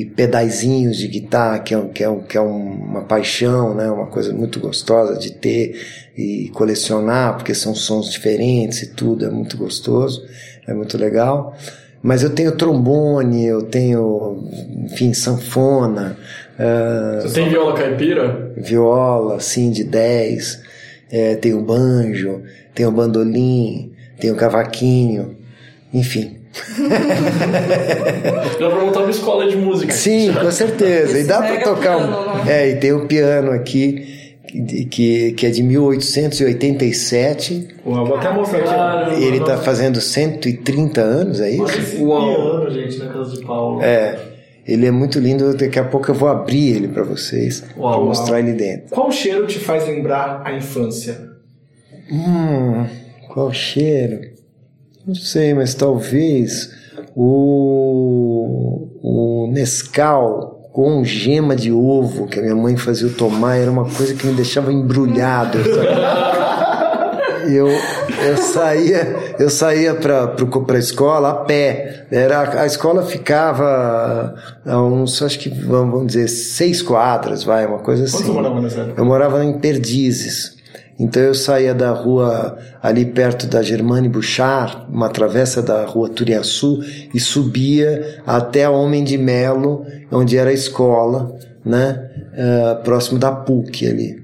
e pedaizinhos de guitarra, que é, um- que é, um- que é uma paixão, né? uma coisa muito gostosa de ter e colecionar, porque são sons diferentes e tudo, é muito gostoso, é muito legal. Mas eu tenho trombone, eu tenho, enfim, sanfona, ah, Você tem viola caipira? viola, assim, de 10, é, tem o banjo, tem o bandolim, tem o cavaquinho, enfim. Dá pra montar uma escola de música. Sim, com certeza. E dá para tocar um. É, e tem o piano aqui. que, que, é de 1887. Uau, vou até mostrar aqui. Caramba. Ele está fazendo 130 anos, é isso? Uau. piano, gente, na casa de Paulo. É. Ele é muito lindo. Daqui a pouco eu vou abrir ele para vocês, para mostrar ele dentro. Qual cheiro te faz lembrar a infância? Hum, qual cheiro? Não sei, mas talvez o, o Nescau com gema de ovo que a minha mãe fazia eu tomar era uma coisa que me deixava embrulhado. Eu, eu saía, eu saía para a escola a pé. Era, a escola ficava a uns, acho que vamos dizer, seis quadras, vai, uma coisa Onde assim. você morava nessa época? Eu morava em Perdizes. Então eu saía da rua ali perto da Germane Bouchard, uma travessa da rua Turiaçu, e subia até a Homem de Melo, onde era a escola, né? Ah, próximo da PUC ali.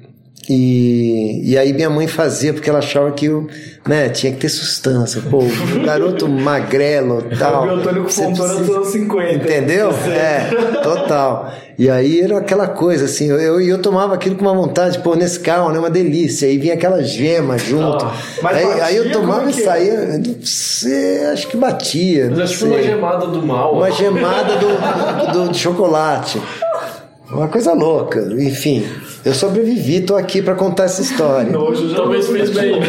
E, e aí minha mãe fazia porque ela achava que eu né, tinha que ter sustância. Pô, um garoto magrelo e tal. o Antônio você Fontoura dos precisa- anos 50. Entendeu? É, total. E aí era aquela coisa assim, eu, eu, eu tomava aquilo com uma vontade, pô, nesse carro, né? Uma delícia. Aí vinha aquela gema junto. Ah, mas aí, batia, aí eu tomava é e que saía. Não sei, acho que batia. Mas não é tipo uma gemada do mal. Uma gemada do, do, de chocolate. Uma coisa louca. Enfim, eu sobrevivi, tô aqui para contar essa história. Nojo, já Talvez fez bem.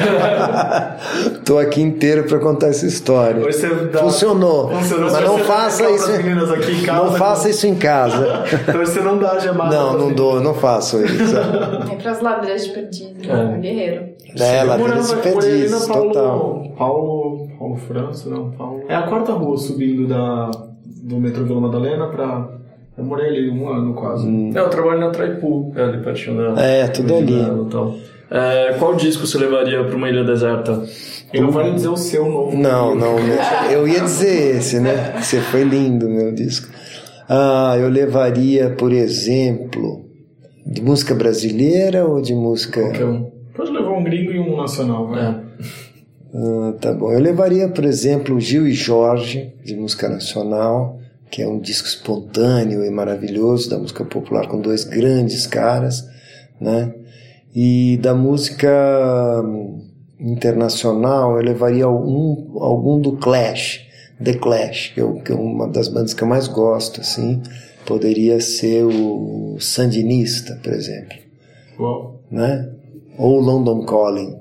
tô aqui inteiro para contar essa história. Hoje você dá- Funcionou. Funcionou. Mas não faça isso. em casa, não faça isso em casa. Então você não dá a gemada. Não, não dou, não faço isso. É pras ladras de perdido, né? guerreiro. É, na perdizes, Paulo, total. Paulo, Paulo França, não, Paulo. É a quarta rua subindo da, do metrô Vila Madalena pra. Eu morei ali um ano quase. É, eu trabalho na Traipu, é ali pertinho da. É, tudo ali. Então. É, qual disco você levaria pra uma ilha deserta? Eu não vale dizer o seu novo. Não, não, eu ia dizer esse, né? Você foi lindo, meu disco. Ah, eu levaria, por exemplo, de música brasileira ou de música. Qualquer um. Pode levar um gringo e um nacional, vai. É. Ah, tá bom. Eu levaria, por exemplo, Gil e Jorge, de música nacional, que é um disco espontâneo e maravilhoso da música popular, com dois grandes caras, né? E da música hum, internacional, eu levaria algum, algum do Clash, The Clash, que, eu, que é uma das bandas que eu mais gosto, assim. Poderia ser o Sandinista, por exemplo, Uau, né? Ou London Calling,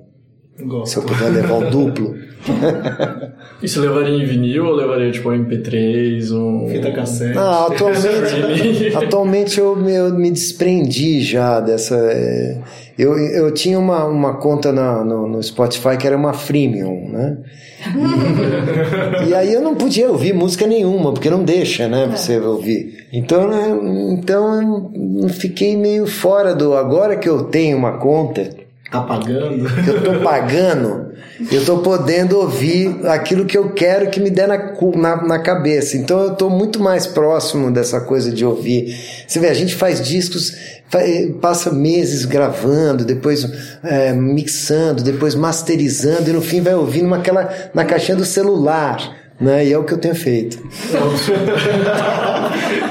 se gosto. eu puder levar o duplo. E você levaria em vinil ou levaria tipo um MP3? Um... Fita cassete. Não, atualmente, atualmente eu, me- eu me desprendi já dessa. é, Eu, eu tinha uma, uma conta na- no, no Spotify que era uma freemium, né? E, e aí eu não podia ouvir música nenhuma, porque não deixa, né? Você ouvir. Então, né, então eu fiquei meio fora do. Agora que eu tenho uma conta Tá pagando? que eu tô pagando, eu tô podendo ouvir aquilo que eu quero que me der na, na, na cabeça. Então eu tô muito mais próximo dessa coisa de ouvir. Você vê, a gente faz discos, eh, passa meses gravando, depois eh, mixando, depois masterizando e no fim vai ouvindo naquela, na caixinha do celular. Né? E é o que eu tenho feito.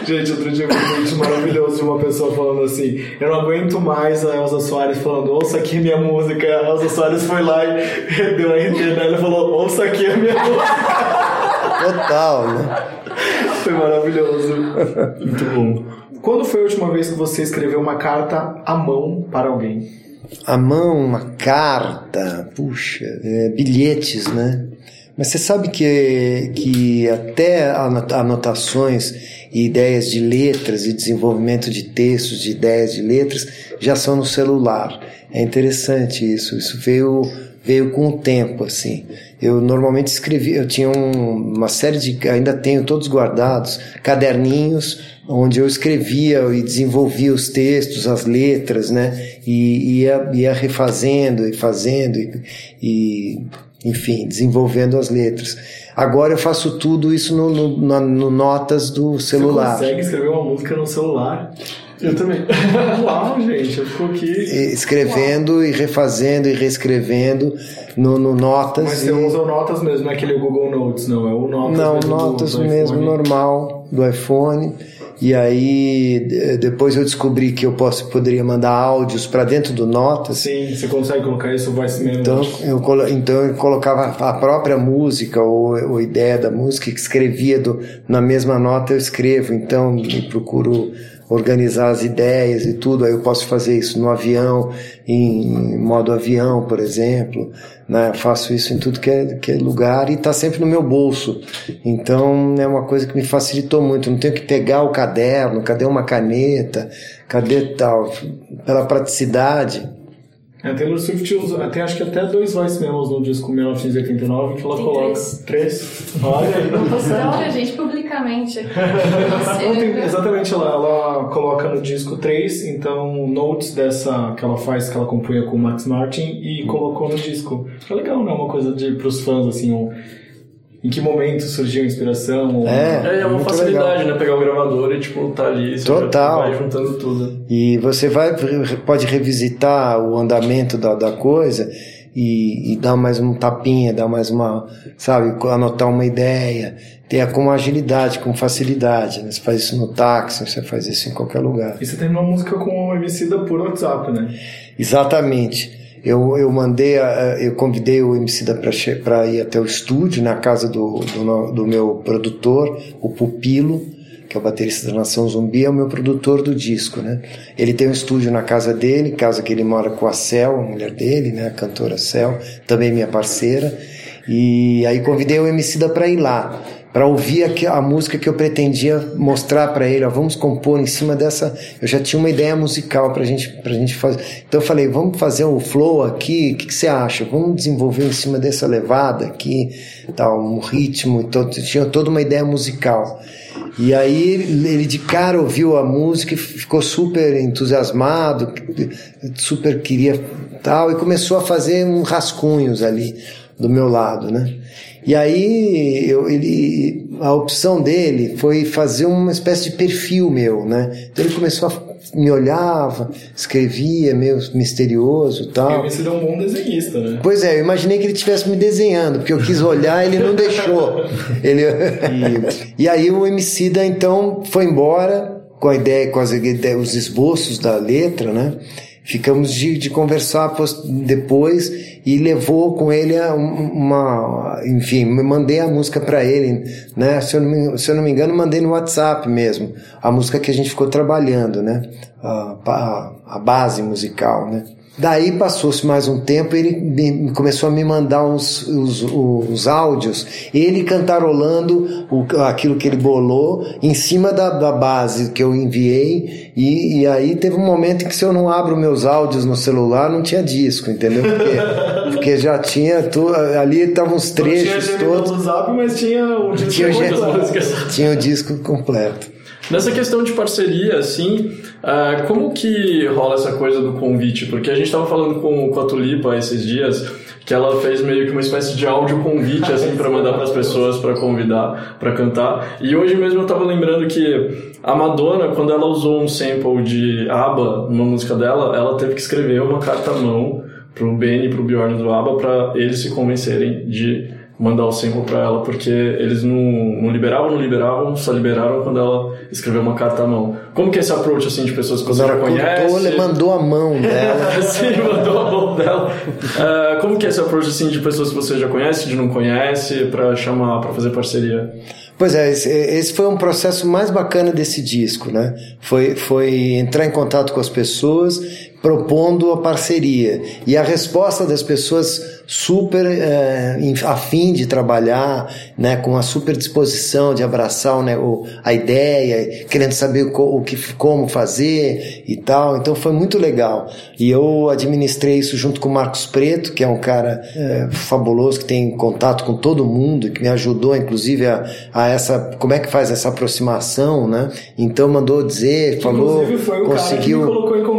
Gente, outro dia vi um vídeo maravilhoso de uma pessoa falando assim: Eu não aguento mais a Elza Soares falando, ouça aqui minha música. A Elza Soares foi lá e deu a RT nela e falou, ouça aqui a minha música. Total, né? Foi maravilhoso. Muito bom. Quando foi a última vez que você escreveu uma carta à mão para alguém? A mão, uma carta, puxa, é, bilhetes, né? Mas você sabe que, que até anota- anotações e ideias de letras e desenvolvimento de textos, de ideias de letras, já são no celular. É interessante isso. Isso veio, veio com o tempo, assim. Eu normalmente escrevi, eu tinha um- uma série de, ainda tenho todos guardados, caderninhos, onde eu escrevia e desenvolvia os textos, as letras, né? E ia, ia refazendo e fazendo e, e, enfim, desenvolvendo as letras. Agora eu faço tudo isso no, no- na- no notas do celular. Você consegue escrever uma música no celular? Eu também. Uau, gente, eu fico aqui. E Escrevendo e refazendo e reescrevendo no, no notas. Mas e- você usa o Notas mesmo, não é aquele Google Notes, não. É o Notas Não, mesmo do- notas do mesmo iPhone. normal do iPhone. E aí depois eu descobri que eu posso poderia mandar áudios para dentro do Notas. Sim, você consegue colocar isso voice memo. Então eu, então eu colocava a própria música ou, ou ideia da música que escrevia do, na mesma nota eu escrevo. Então me procuro organizar as ideias e tudo, aí eu posso fazer isso no avião, em modo avião, por exemplo, né? faço isso em tudo que é, que é lugar e está sempre no meu bolso. Então é uma coisa que me facilitou muito. Não tenho que pegar o caderno, cadê uma caneta, cadê tal, pela praticidade. A Taylor Swift usa, tem acho que até dois voice memos no disco 1989 que ela Tem coloca. três. Três? Olha aí. Olha, gente, publicamente. Não, tem- exatamente, ela, ela coloca no disco três, então notes dessa que ela faz, que ela compunha com o Max Martin e colocou no disco. É legal, né? Uma coisa de, pros fãs, assim, um- em que momento surgiu a inspiração. ou- É. É, é uma facilidade, legal. né? Pegar o gravador e, tipo, tá ali, você Total. vai juntando tudo. E você vai pode revisitar o andamento da, da coisa e, e dar mais um tapinha, dar mais uma, sabe, anotar uma ideia, ter com agilidade, com facilidade. Né? Você faz isso no táxi, você faz isso em qualquer lugar. E você terminou a música com o Emicida por WhatsApp, né? Exatamente. Eu, eu mandei, a- eu convidei o MC para ir até o estúdio, na casa do, do, do meu produtor, o Pupilo, que é o baterista da Nação Zumbi, é o meu produtor do disco, né? Ele tem um estúdio na casa dele, casa que ele mora com a Cel, a mulher dele, né? A cantora Cel, também minha parceira. E aí convidei o MC para ir lá, para ouvir a, a música que eu pretendia mostrar para ele. Ó, vamos compor em cima dessa. Eu já tinha uma ideia musical para gente, pra gente fazer. Então eu falei, vamos fazer um flow aqui. O que, que você acha? Vamos desenvolver em cima dessa levada aqui, tal, um ritmo. Então, tinha toda uma ideia musical. E aí ele ele de cara ouviu a música e ficou super entusiasmado, super queria tal, e começou a fazer uns rascunhos ali do meu lado, né? E aí eu, ele, a opção dele foi fazer uma espécie de perfil meu, né? Então ele começou a me olhava, escrevia, meio misterioso e E o tal. Emicida é um bom desenhista, né? Pois é, eu imaginei que ele estivesse me desenhando, porque eu quis olhar ele não deixou. Ele, e, e aí o Emicida então foi embora com a ideia, com as os esboços da letra, né? Ficamos de, de conversar depois e levou com ele um- uma, enfim, mandei a música para ele, né? Se eu, não me, se eu não me engano, mandei no WhatsApp mesmo, a música que a gente ficou trabalhando, né? A, a, a base musical, né? Daí passou-se mais um tempo, ele me- começou a me mandar uns, os, os áudios, ele cantarolando o, aquilo que ele bolou em cima da, da base que eu enviei, e, e aí teve um momento em que se eu não abro meus áudios no celular, não tinha disco, entendeu? Porque, porque já tinha, tu, ali estavam os Não tinha trechos todos, do Zap, mas tinha o disco tinha, o muitas ge- músicas. tinha o disco completo. Nessa questão de parceria, assim, ah, como que rola essa coisa do convite? Porque a gente tava falando com, com a Tulipa esses dias que ela fez meio que uma espécie de áudio convite assim para mandar para as pessoas para convidar para cantar. E hoje mesmo eu tava lembrando que a Madonna, quando ela usou um sample de ABBA numa música dela, ela teve que escrever uma carta à mão pro Benny e pro Bjorn do ABBA para eles se convencerem de mandar o sample pra ela, porque eles não, não liberavam, não liberavam, só liberaram quando ela escreveu uma carta à mão. Como que é esse approach, assim, de pessoas que você já conhece? mandou a mão dela. Sim, mandou a mão dela. Ah, como que é esse approach, assim, de pessoas que você já conhece, de não conhece, pra chamar, pra fazer parceria? Pois é, esse, esse foi um processo mais bacana desse disco, né? Foi, foi entrar em contato com as pessoas, propondo a parceria. E a resposta das pessoas super é, em- afim de trabalhar, né? Com uma super disposição de abraçar né, o, a ideia, querendo saber co- o que, como fazer e tal. Então foi muito legal. E eu administrei isso junto com o Marcos Preto, que é um cara é, fabuloso, que tem contato com todo mundo, que me ajudou, inclusive, a, a essa. Como é que faz essa aproximação, né? Então mandou dizer, falou, Inclusive foi o cara que me conseguiu.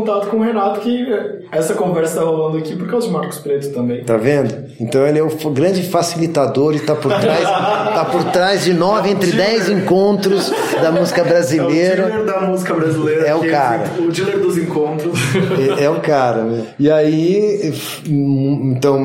Contato com o Renato, que essa conversa tá rolando aqui por causa de Marcos Preto também. Tá vendo? Então ele é o grande facilitador e tá por trás, tá por trás de nove entre dez encontros da música É o brasileira. dealer da música brasileira. É o cara. O dealer dos encontros. É, é o cara, né? E aí, então,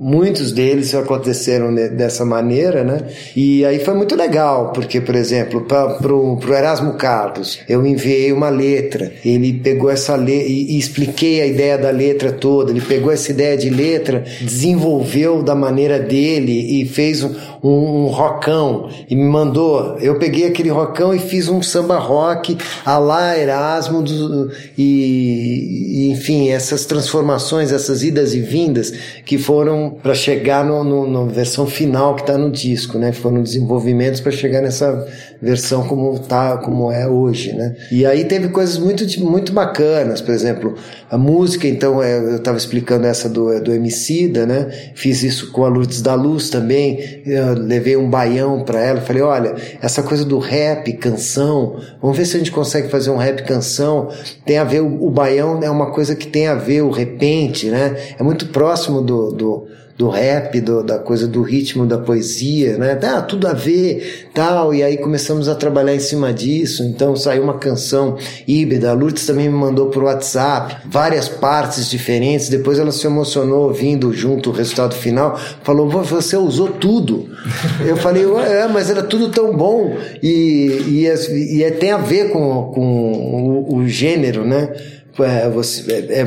muitos deles aconteceram dessa maneira, né? E aí foi muito legal, porque, por exemplo, pra, pro, pro Erasmo Carlos, eu enviei uma letra, ele pegou essa letra e, e expliquei a ideia da letra toda, ele pegou essa ideia de letra, desenvolveu da maneira dele e fez um, um, um rockão e me mandou. Eu peguei aquele rockão e fiz um samba rock a lá Erasmo do- e, e, enfim, essas transformações, essas idas e vindas que foram para chegar no, no, no versão final que está no disco, né? Foram desenvolvimentos para chegar nessa versão como tá, como é hoje, né? E aí teve coisas muito muito bacanas, por exemplo, a música, então é, eu estava explicando essa do do Emicida, né? Fiz isso com a Lourdes da Luz também, eu levei um baião para ela, falei, olha, essa coisa do rap, canção, vamos ver se a gente consegue fazer um rap canção, tem a ver o, o baião é uma coisa que tem a ver o repente, né? É muito próximo do, do do rap, do, da coisa do ritmo da poesia, né? Tá tudo a ver, tal. E aí começamos a trabalhar em cima disso. Então saiu uma canção híbrida. A Lourdes também me mandou por WhatsApp várias partes diferentes. Depois ela se emocionou ouvindo junto o resultado final. Falou: "Vô, você usou tudo. Eu falei: é, mas era tudo tão bom e, e, é- e é- tem a ver com, com o, o gênero, né? É, você é, é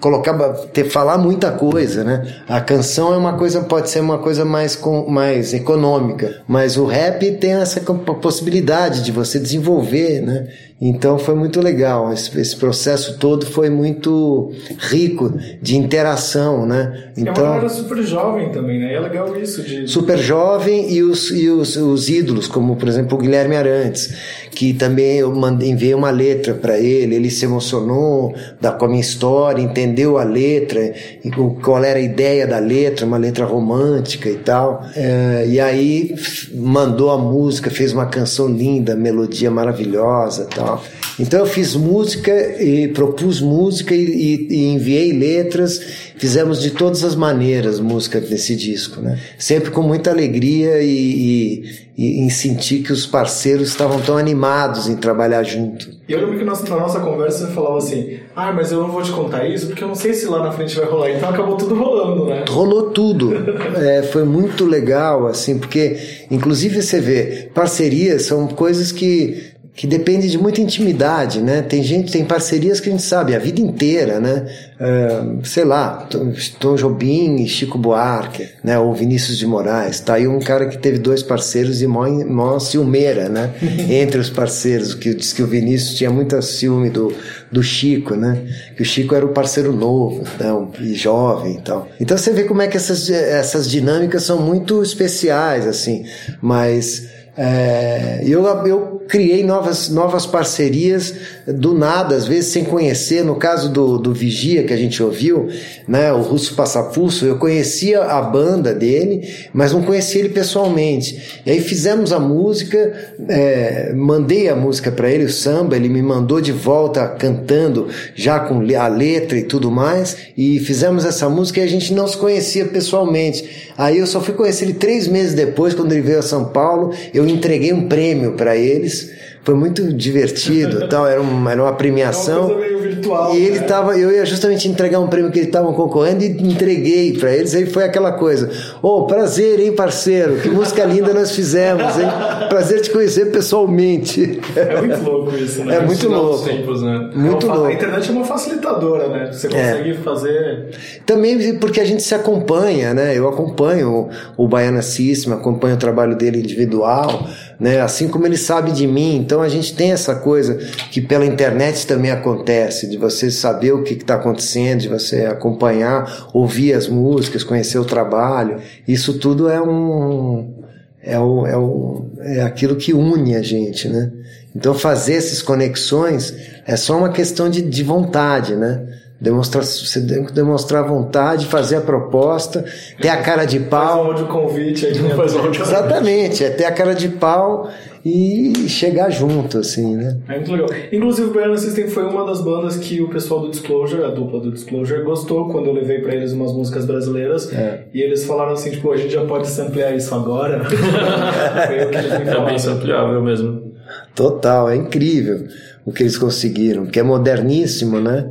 colocar ter falar muita coisa né? A canção é uma coisa pode ser uma coisa mais com, mais econômica mas o rap tem essa possibilidade de você desenvolver né então foi muito legal esse, esse processo todo foi muito rico de interação né é uma então galera super jovem também, né? E é legal isso de. super jovem e os, e os, os ídolos, como por exemplo o Guilherme Arantes, que também eu mandei, enviei uma letra para ele, ele se emocionou da, com a minha história, entendeu a letra, e qual era a ideia da letra, uma letra romântica e tal. É, e aí mandou a música, fez uma canção linda, melodia maravilhosa e tal. Então eu fiz música e propus música e, e- e enviei letras, fizemos de todas as maneiras música nesse disco, né? Sempre com muita alegria e, e- em sentir que os parceiros estavam tão animados em trabalhar junto. E eu lembro que nós- na nossa conversa você falava assim: Ah, mas eu não vou te contar isso porque eu não sei se lá na frente vai rolar. Então acabou tudo rolando, né? Rolou tudo. É, foi muito legal, assim, porque, inclusive, você vê, parcerias são coisas que, que dependem de muita intimidade, né? Tem gente, tem parcerias que a gente sabe a vida inteira, né? É, sei lá, Tom- Jobim e Chico Buarque, né? Ou Vinícius de Moraes. Tá aí um cara que teve dois parceiros e mó, mó ciumeira, né? Entre os parceiros, que diz que o Vinícius tinha muita ciúme do, do Chico, né? Que o Chico era o parceiro novo, um- e jovem e tal. Então você vê como é que essas, essas dinâmicas são muito especiais, assim, mas é, eu, eu criei novas, novas parcerias do nada, às vezes sem conhecer. No caso do, do Vigia que a gente ouviu, né, o Russo Passapulso, eu conhecia a banda dele, mas não conhecia ele pessoalmente. E aí fizemos a música, é, mandei a música para ele, o samba, ele me mandou de volta cantando, já com a letra e tudo mais, e fizemos essa música e a gente não se conhecia pessoalmente. Aí eu só fui conhecer ele três meses depois, quando ele veio a São Paulo, eu entreguei um prêmio para eles. Foi muito divertido, tal. Era uma, era uma premiação. É uma coisa meio virtual, E ele né? tava, eu ia justamente entregar um prêmio que eles estavam concorrendo e entreguei para eles. Aí foi aquela coisa: Ô, prazer, hein, parceiro? Que música linda nós fizemos, hein? Prazer te conhecer pessoalmente. É muito louco isso, né? É muito louco. tempos, né? Muito É uma louco. A internet é uma facilitadora, né? Você consegue fazer. Também porque a gente se acompanha, né? Eu acompanho o, o Baiana System, acompanho o trabalho dele individual, né? Assim como ele sabe de mim. Então a gente tem essa coisa que pela internet também acontece, de você saber o que está acontecendo, de você acompanhar, ouvir as músicas, conhecer o trabalho. Isso tudo é um. É, é, é aquilo que une a gente, né? Então fazer essas conexões é só uma questão de, de vontade, né? Demonstrar, você tem que demonstrar vontade, fazer a proposta, ter a cara de Faz um pau. áudio convite aí. né? Faz um áudio- Exatamente, é ter a cara de pau e chegar junto, assim, né? É muito legal. Inclusive, o Baiana System foi uma das bandas que o pessoal do Disclosure, a dupla do Disclosure, gostou quando eu levei pra eles umas músicas brasileiras. É. E eles falaram assim, tipo, a gente já pode samplear isso agora. foi o que eles me É bem sampleável mesmo. Total, é incrível o que eles conseguiram, que é moderníssimo, né?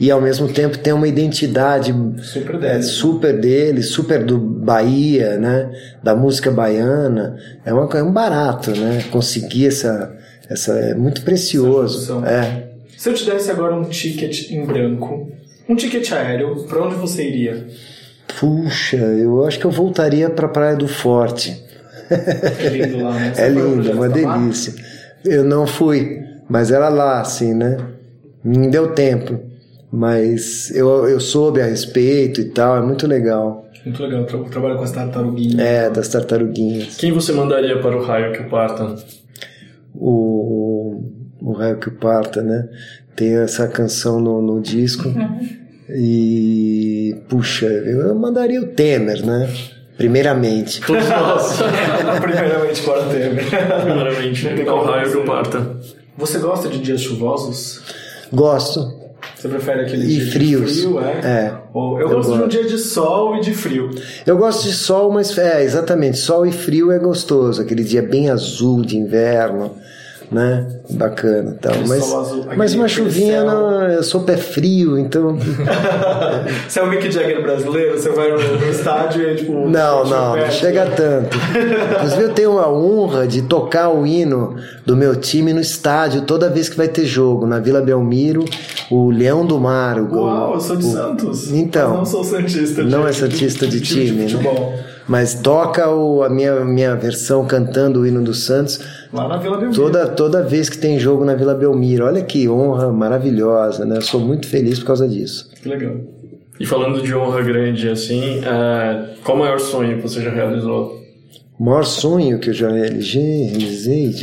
E ao mesmo tempo tem uma identidade Super é, deles. super dele, super do Bahia, né? Da música baiana. É, uma, é um barato, né? Conseguir essa, essa é muito precioso. É. Se eu te desse agora um ticket em branco, um ticket aéreo, pra onde você iria? Puxa, eu acho que eu voltaria para a Praia do Forte. É lindo lá, né? Você É lindo, uma está lá? delícia. Eu não fui, mas era lá, assim, né? Não deu tempo. Mas eu, eu soube a respeito e tal, é muito legal. Muito legal, eu tra- trabalho com as tartaruguinhas. É, das tartaruguinhas. Quem você mandaria para o raio que o parta? O, o, o Raio que o Parta, né? Tem essa canção no, no disco. E, puxa, eu mandaria o Temer, né? Primeiramente. Todos nós. Primeiramente, para Temer. Primeiramente, tem como raio que o parta. Você gosta de dias chuvosos? Gosto. Você prefere aquele E dia frios. frio, é? É. Ou- eu, Eu gosto de um gosto. dia de sol e de frio. Eu gosto de sol, mas é, exatamente, sol e frio é gostoso, aquele dia bem azul de inverno, né? Bacana, tal. Aquele Mas, azul, mas uma chuvinha, não, eu sou pé frio, então Você é o Mick Jagger brasileiro? Você vai no, no estádio e tipo... não, não, não chega tanto. Inclusive eu tenho a honra de tocar o hino do meu time no estádio toda vez que vai ter jogo na Vila Belmiro, o Leão do Mar, o Uau, eu sou de o- Santos. Então, não sou santista. de- não é santista de time, né? futebol. Mas toca o, a minha, minha versão cantando o hino do Santos Lá na Vila Belmiro. toda, toda vez que tem jogo na Vila Belmiro. Olha que honra maravilhosa, né? Eu sou muito feliz por causa disso. Que legal. E falando de honra grande assim, é, qual o maior sonho que você já realizou? O maior sonho que eu já realizei, realizei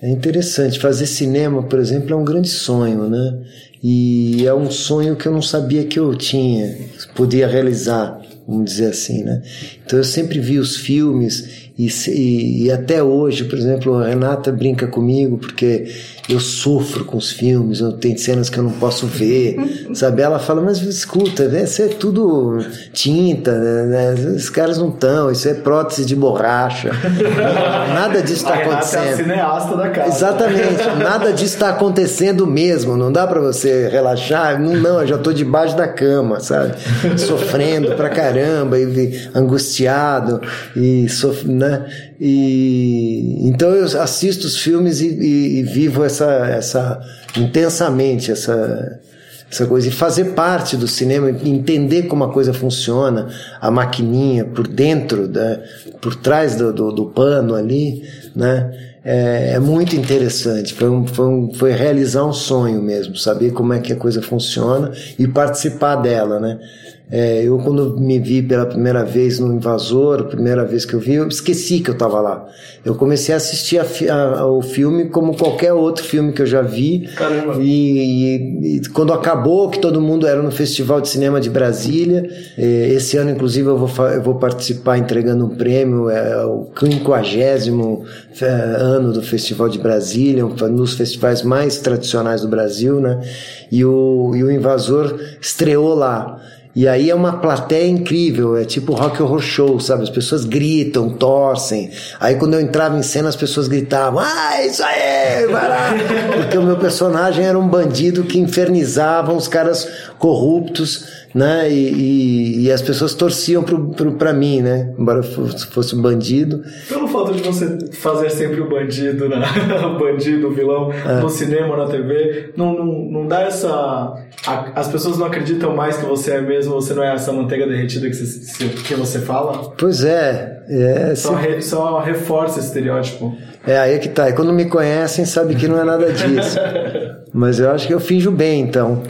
é interessante. Fazer cinema, por exemplo, é um grande sonho, né? E é um sonho que eu não sabia que eu tinha, podia realizar, vamos dizer assim, né? Então eu sempre vi os filmes e, e até hoje, por exemplo, a Renata brinca comigo porque eu sofro com os filmes, eu tenho cenas que eu não posso ver, sabe? Ela fala, mas escuta, né, isso é tudo tinta, né? Os caras não estão, isso é prótese de borracha. Nada disso está a Renata é a acontecendo. cineasta da casa. Exatamente, nada disso está acontecendo mesmo. Não dá para você relaxar. Não, não, eu já tô debaixo da cama, sabe? Sofrendo pra caramba, e angustiado e sof... né? E então eu assisto os filmes e, e- e vivo essa, essa intensamente essa essa coisa e fazer parte do cinema, entender como a coisa funciona, a maquininha por dentro, da, por trás do, do, do pano ali, né? É, é muito interessante. Foi, um, foi, um, foi realizar um sonho mesmo, saber como é que a coisa funciona e participar dela, né? É, eu quando me vi pela primeira vez no Invasor, a primeira vez que eu vi, eu esqueci que eu estava lá. Eu comecei a assistir a a- ao filme como qualquer outro filme que eu já vi. Caramba. E, e- e quando acabou, que todo mundo era no Festival de Cinema de Brasília, eh, esse ano, inclusive, eu vou, eu vou participar entregando um prêmio, é o 50 ano do Festival de Brasília, um dos festivais mais tradicionais do Brasil, né? E o, e o Invasor estreou lá. E aí é uma plateia incrível, é tipo rock horror show, sabe? As pessoas gritam, torcem. Aí quando eu entrava em cena, as pessoas gritavam, ah, isso aí, vai lá. Porque o meu personagem era um bandido que infernizava os caras corruptos, né? E, e, e as pessoas torciam pra mim, né? Embora fosse, um bandido. Pelo fato de você fazer sempre o bandido, né? o bandido, o vilão, É. no cinema, na TV, não, não, não dá essa. a- as pessoas não acreditam mais que você é mesmo, você não é essa manteiga derretida que você, que você fala. Pois é, é, Só, se- re- só reforça esse estereótipo. é aí que tá. E quando me conhecem, sabe que não é nada disso. Mas eu acho que eu finjo bem, então.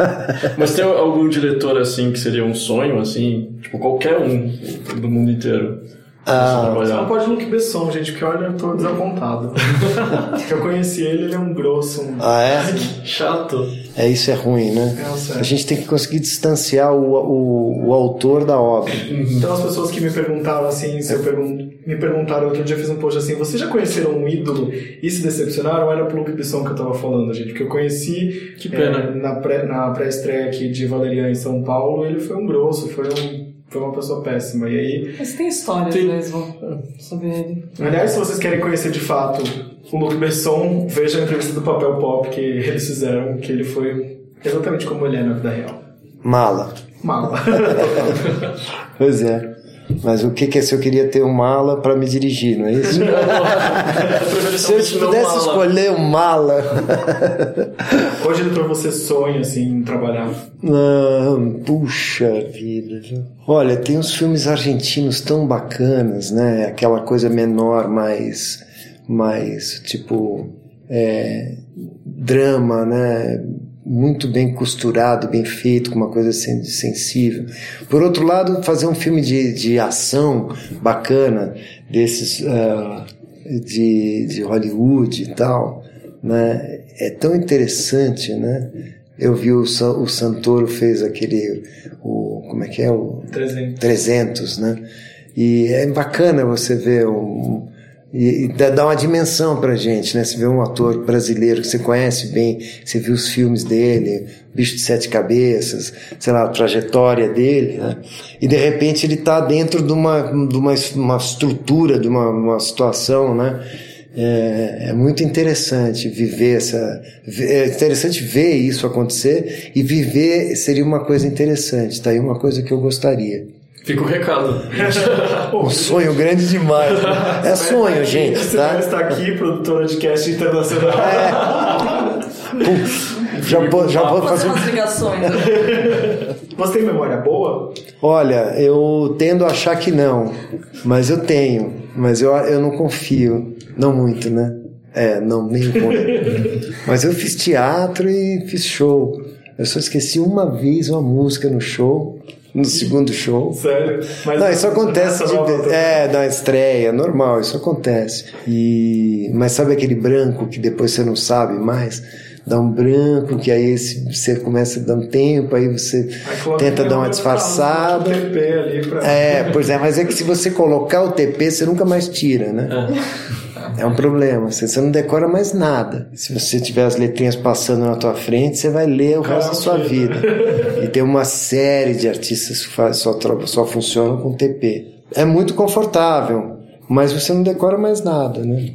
Mas tem algum diretor assim que seria um sonho, assim, tipo qualquer um do mundo inteiro? Ah, não pode Luke Besson, gente, porque olha, eu tô desapontado. Eu conheci ele, ele é um grosso. Um... ah, é? Chato. É, isso é ruim, né? É, sério. A gente tem que conseguir distanciar o, o, o autor da obra. Então as pessoas que me perguntaram assim, se eu pergun... me perguntaram outro dia, eu fiz um post assim, vocês já conheceram um ídolo e se decepcionaram? Era pro Luke Besson que eu tava falando, gente, porque eu conheci Que pena. é, na pré- na pré-estreia aqui de Valerian em São Paulo, ele foi um grosso, foi um foi uma pessoa péssima. E aí, Mas tem histórias Tem- mesmo sobre ele. aliás, se vocês querem conhecer de fato o Luke Besson, veja a entrevista do Papel Pop que eles fizeram, que ele foi exatamente como ele é na vida real. Mala. Mala. Pois é. Mas o que que é se eu queria ter um mala para me dirigir, não é isso? Se eu pudesse escolher um mala. Hoje ele pra você sonha assim em trabalhar. Ah, puxa vida. Olha, tem uns filmes argentinos tão bacanas, né? Aquela coisa menor, mais, mais tipo é, drama, né? Muito bem costurado, bem feito, com uma coisa sen- sensível. Por outro lado, fazer um filme de, de ação bacana, desses ah, de, de Hollywood e tal, né? É tão interessante, né? Eu vi o, o Santoro fez aquele, o, como é que é? O 300. 300, né? E é bacana você ver um, e, e dá dá uma dimensão pra gente, né? Você vê um ator brasileiro que você conhece bem, você viu os filmes dele, Bicho de Sete Cabeças, sei lá, a trajetória dele, né? E de repente ele tá dentro de uma, de uma, uma estrutura, de uma, uma situação, né? É, é muito interessante viver essa. É interessante ver isso acontecer e viver seria uma coisa interessante, tá aí uma coisa que eu gostaria. Fica o recado. Um sonho grande demais. Né? É sonho, gente, Você tá? está aqui, produtora de cast internacional. Pum, já vou, já vou fazer. são as ligações? Você tem memória boa? Olha, eu tendo a achar que não, mas eu tenho. Mas eu, eu não confio. Não muito, né? É, não, nem um pouco. Mas eu fiz teatro e fiz show. Eu só esqueci uma vez uma música no show, no segundo show. Sério? Mas não, isso acontece de, também. é, na estreia, normal, isso acontece. E mas sabe aquele branco que depois você não sabe mais? Dá um branco que aí esse- você começa a dar um tempo, aí você Aí tenta dar uma disfarçada. um TP ali pra... É, pois é, mas é que se você colocar o TP, você nunca mais tira, né? É um problema, você, você não decora mais nada. Se você tiver as letrinhas passando na tua frente, você vai ler o resto da sua vida. E tem uma série de artistas que faz, só, só funcionam com TP. É muito confortável, mas você não decora mais nada, né?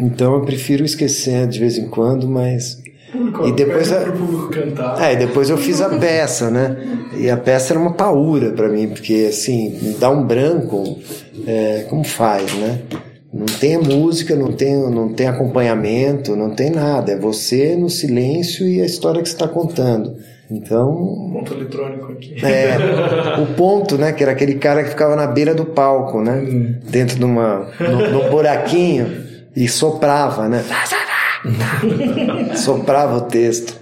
Então eu prefiro esquecer de vez em quando, mas. Público, E depois a- público cantar. É, e depois eu fiz a peça, né? E a peça era uma paura pra mim, porque assim, dá um branco, é, como faz, né? Não tem música, não tem, não tem acompanhamento, não tem nada. É você no silêncio e a história que você está contando. Então, Ponto eletrônico aqui. é, o ponto, né? Que era aquele cara que ficava na beira do palco, né? Dentro de uma, num buraquinho e soprava, né? soprava o texto.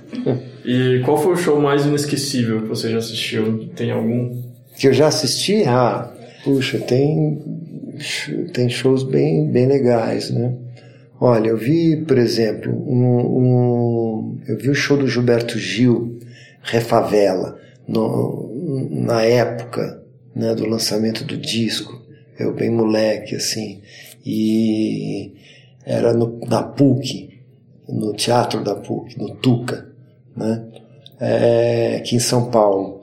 E qual foi o show mais inesquecível que você já assistiu? Tem algum? Que eu já assisti? Ah, puxa, tem, tem shows bem, bem legais, né? Olha, eu vi, por exemplo, um, um- eu vi o show do Gilberto Gil, Refavela, no, na época né, do lançamento do disco. Eu bem moleque, assim. E era no, na PUC, no Teatro da PUC, no Tuca, né? É, aqui em São Paulo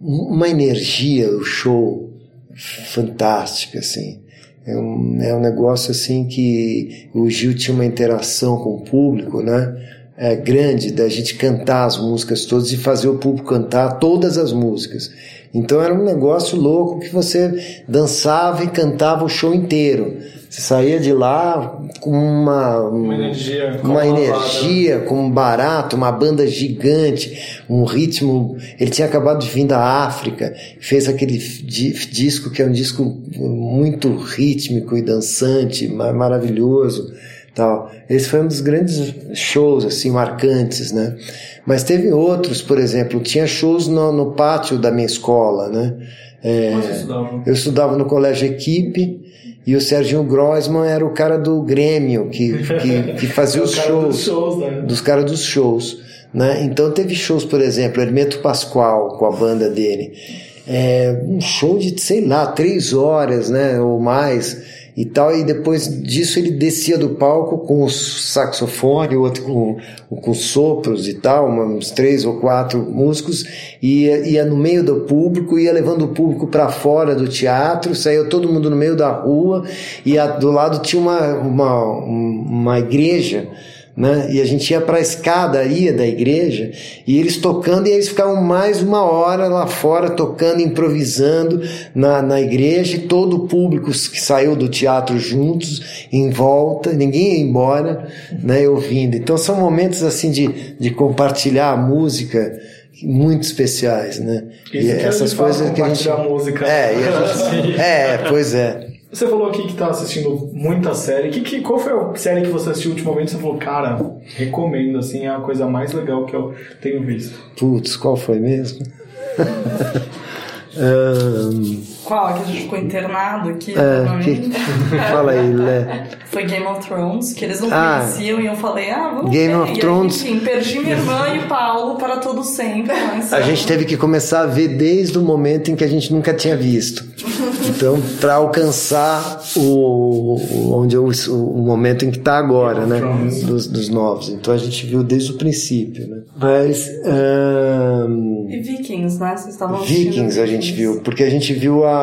uma energia, o show fantástica, assim. É um, é um negócio assim que o Gil tinha uma interação com o público, né? É, grande da gente cantar as músicas todas e fazer o público cantar todas as músicas. Então era um negócio louco que você dançava e cantava o show inteiro. Você saía de lá com uma, Uma energia uma energia, com um barato, uma banda gigante, um ritmo. Ele tinha acabado de vir da África, fez aquele di- disco que é um disco muito rítmico e dançante, ma- maravilhoso, tal. Esse foi um dos grandes shows assim marcantes, né? Mas teve outros, por exemplo, tinha shows no, no pátio da minha escola, né? É, eu estudava no colégio Equipe E o Serginho Grossman era o cara do Grêmio, que, que, que fazia É os shows dos shows, né? dos caras dos shows. Né? Então teve shows, por exemplo, Hermeto Pascoal com a banda dele. É, um show de, sei lá, três horas, né? Ou mais e tal, e depois disso ele descia do palco com o saxofone, outro com, com sopros e tal, uns três ou quatro músicos, e ia, ia no meio do público, ia levando o público para fora do teatro, saiu todo mundo no meio da rua, e a, do lado tinha uma, uma, uma igreja, né? E a gente ia para a escadaria da igreja e eles tocando e eles ficavam mais uma hora lá fora tocando, improvisando na, na igreja e todo o público que saiu do teatro juntos em volta, ninguém ia embora, né? Ouvindo. Então são momentos assim de, de compartilhar a música muito especiais, né? Isso que é de fato compartilhar a música. É, e a gente... é, pois é. Você falou aqui que tá assistindo muita série. Que, que, qual foi a série que você assistiu ultimamente você falou, cara, recomendo, assim, é a coisa mais legal que eu tenho visto? Putz, qual foi mesmo? um, Qual? Que a gente ficou internado aqui? é, que, fala aí, Lé. Foi Game of Thrones, que eles não Ah. conheciam e eu falei, ah, vamos Game ver. of E aí, Thrones. enfim, perdi minha irmã e o Paulo para todo sempre. Mas, A gente teve que começar a ver desde o momento em que a gente nunca tinha visto. Então, para alcançar o, onde eu, o, o momento em que está agora, né? Dos, dos novos. Então a gente viu desde o princípio, né? Mas ahn, E Vikings, né? Vocês estavam Vikings a gente viu, porque a gente viu a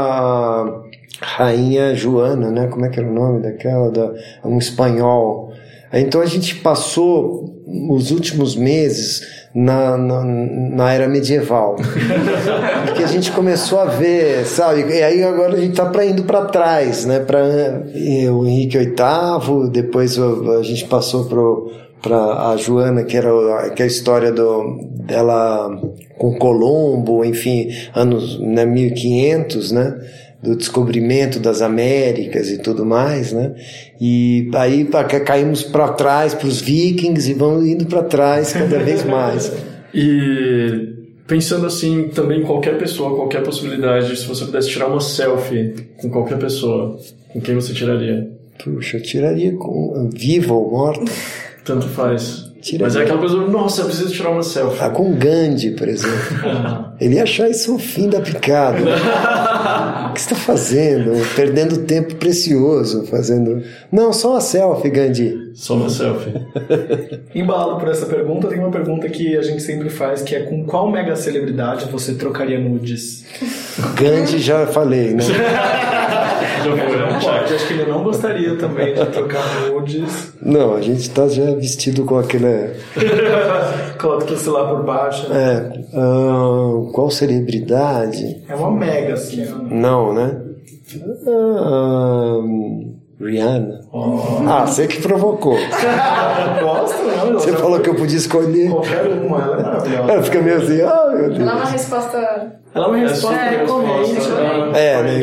rainha Joana, né? Como é que era o nome daquela? Da, um espanhol. Então a gente passou os últimos meses na, na, na era medieval. Porque a gente começou a ver, sabe? E aí agora a gente tá pra, indo para trás, né? Para o Henrique VIII, depois a gente passou para a Joana, que era que é a história do, dela com Colombo, enfim, anos né, 1500, né? Do descobrimento das Américas e tudo mais, né? E aí caímos para trás para os vikings e vamos indo para trás cada vez mais. E pensando assim, também qualquer pessoa, qualquer possibilidade, se você pudesse tirar uma selfie com qualquer pessoa, com quem você tiraria? Puxa, eu tiraria com viva ou morta. Tanto faz. Tiraria. Mas é aquela pessoa, nossa, eu preciso tirar uma selfie. Ah, com Gandhi, por exemplo. Ele ia achar isso o fim da picada. o que você está fazendo? Perdendo tempo precioso fazendo. Não, só uma selfie, Gandhi. Só uma selfie. Embalado por essa pergunta, tem uma pergunta que a gente sempre faz, que é com qual mega celebridade você trocaria nudes? Gandhi já falei, né? Não né? pode, acho que ele não gostaria também de trocar nudes. Não, a gente está já vestido com aquele. Coloca o celular por baixo. né? É, ah, qual celebridade? É uma mega, assim. né? Não, né? Ah, Rihanna. Ah, você que provocou. Gosto, não? Você falou que eu podia escolher. Qualquer uma, ela é maravilhosa. Ela fica meio assim, ah, meu Ela é Deus. uma resposta. Ela é uma resposta É, recorrente, resposta, né? É, né?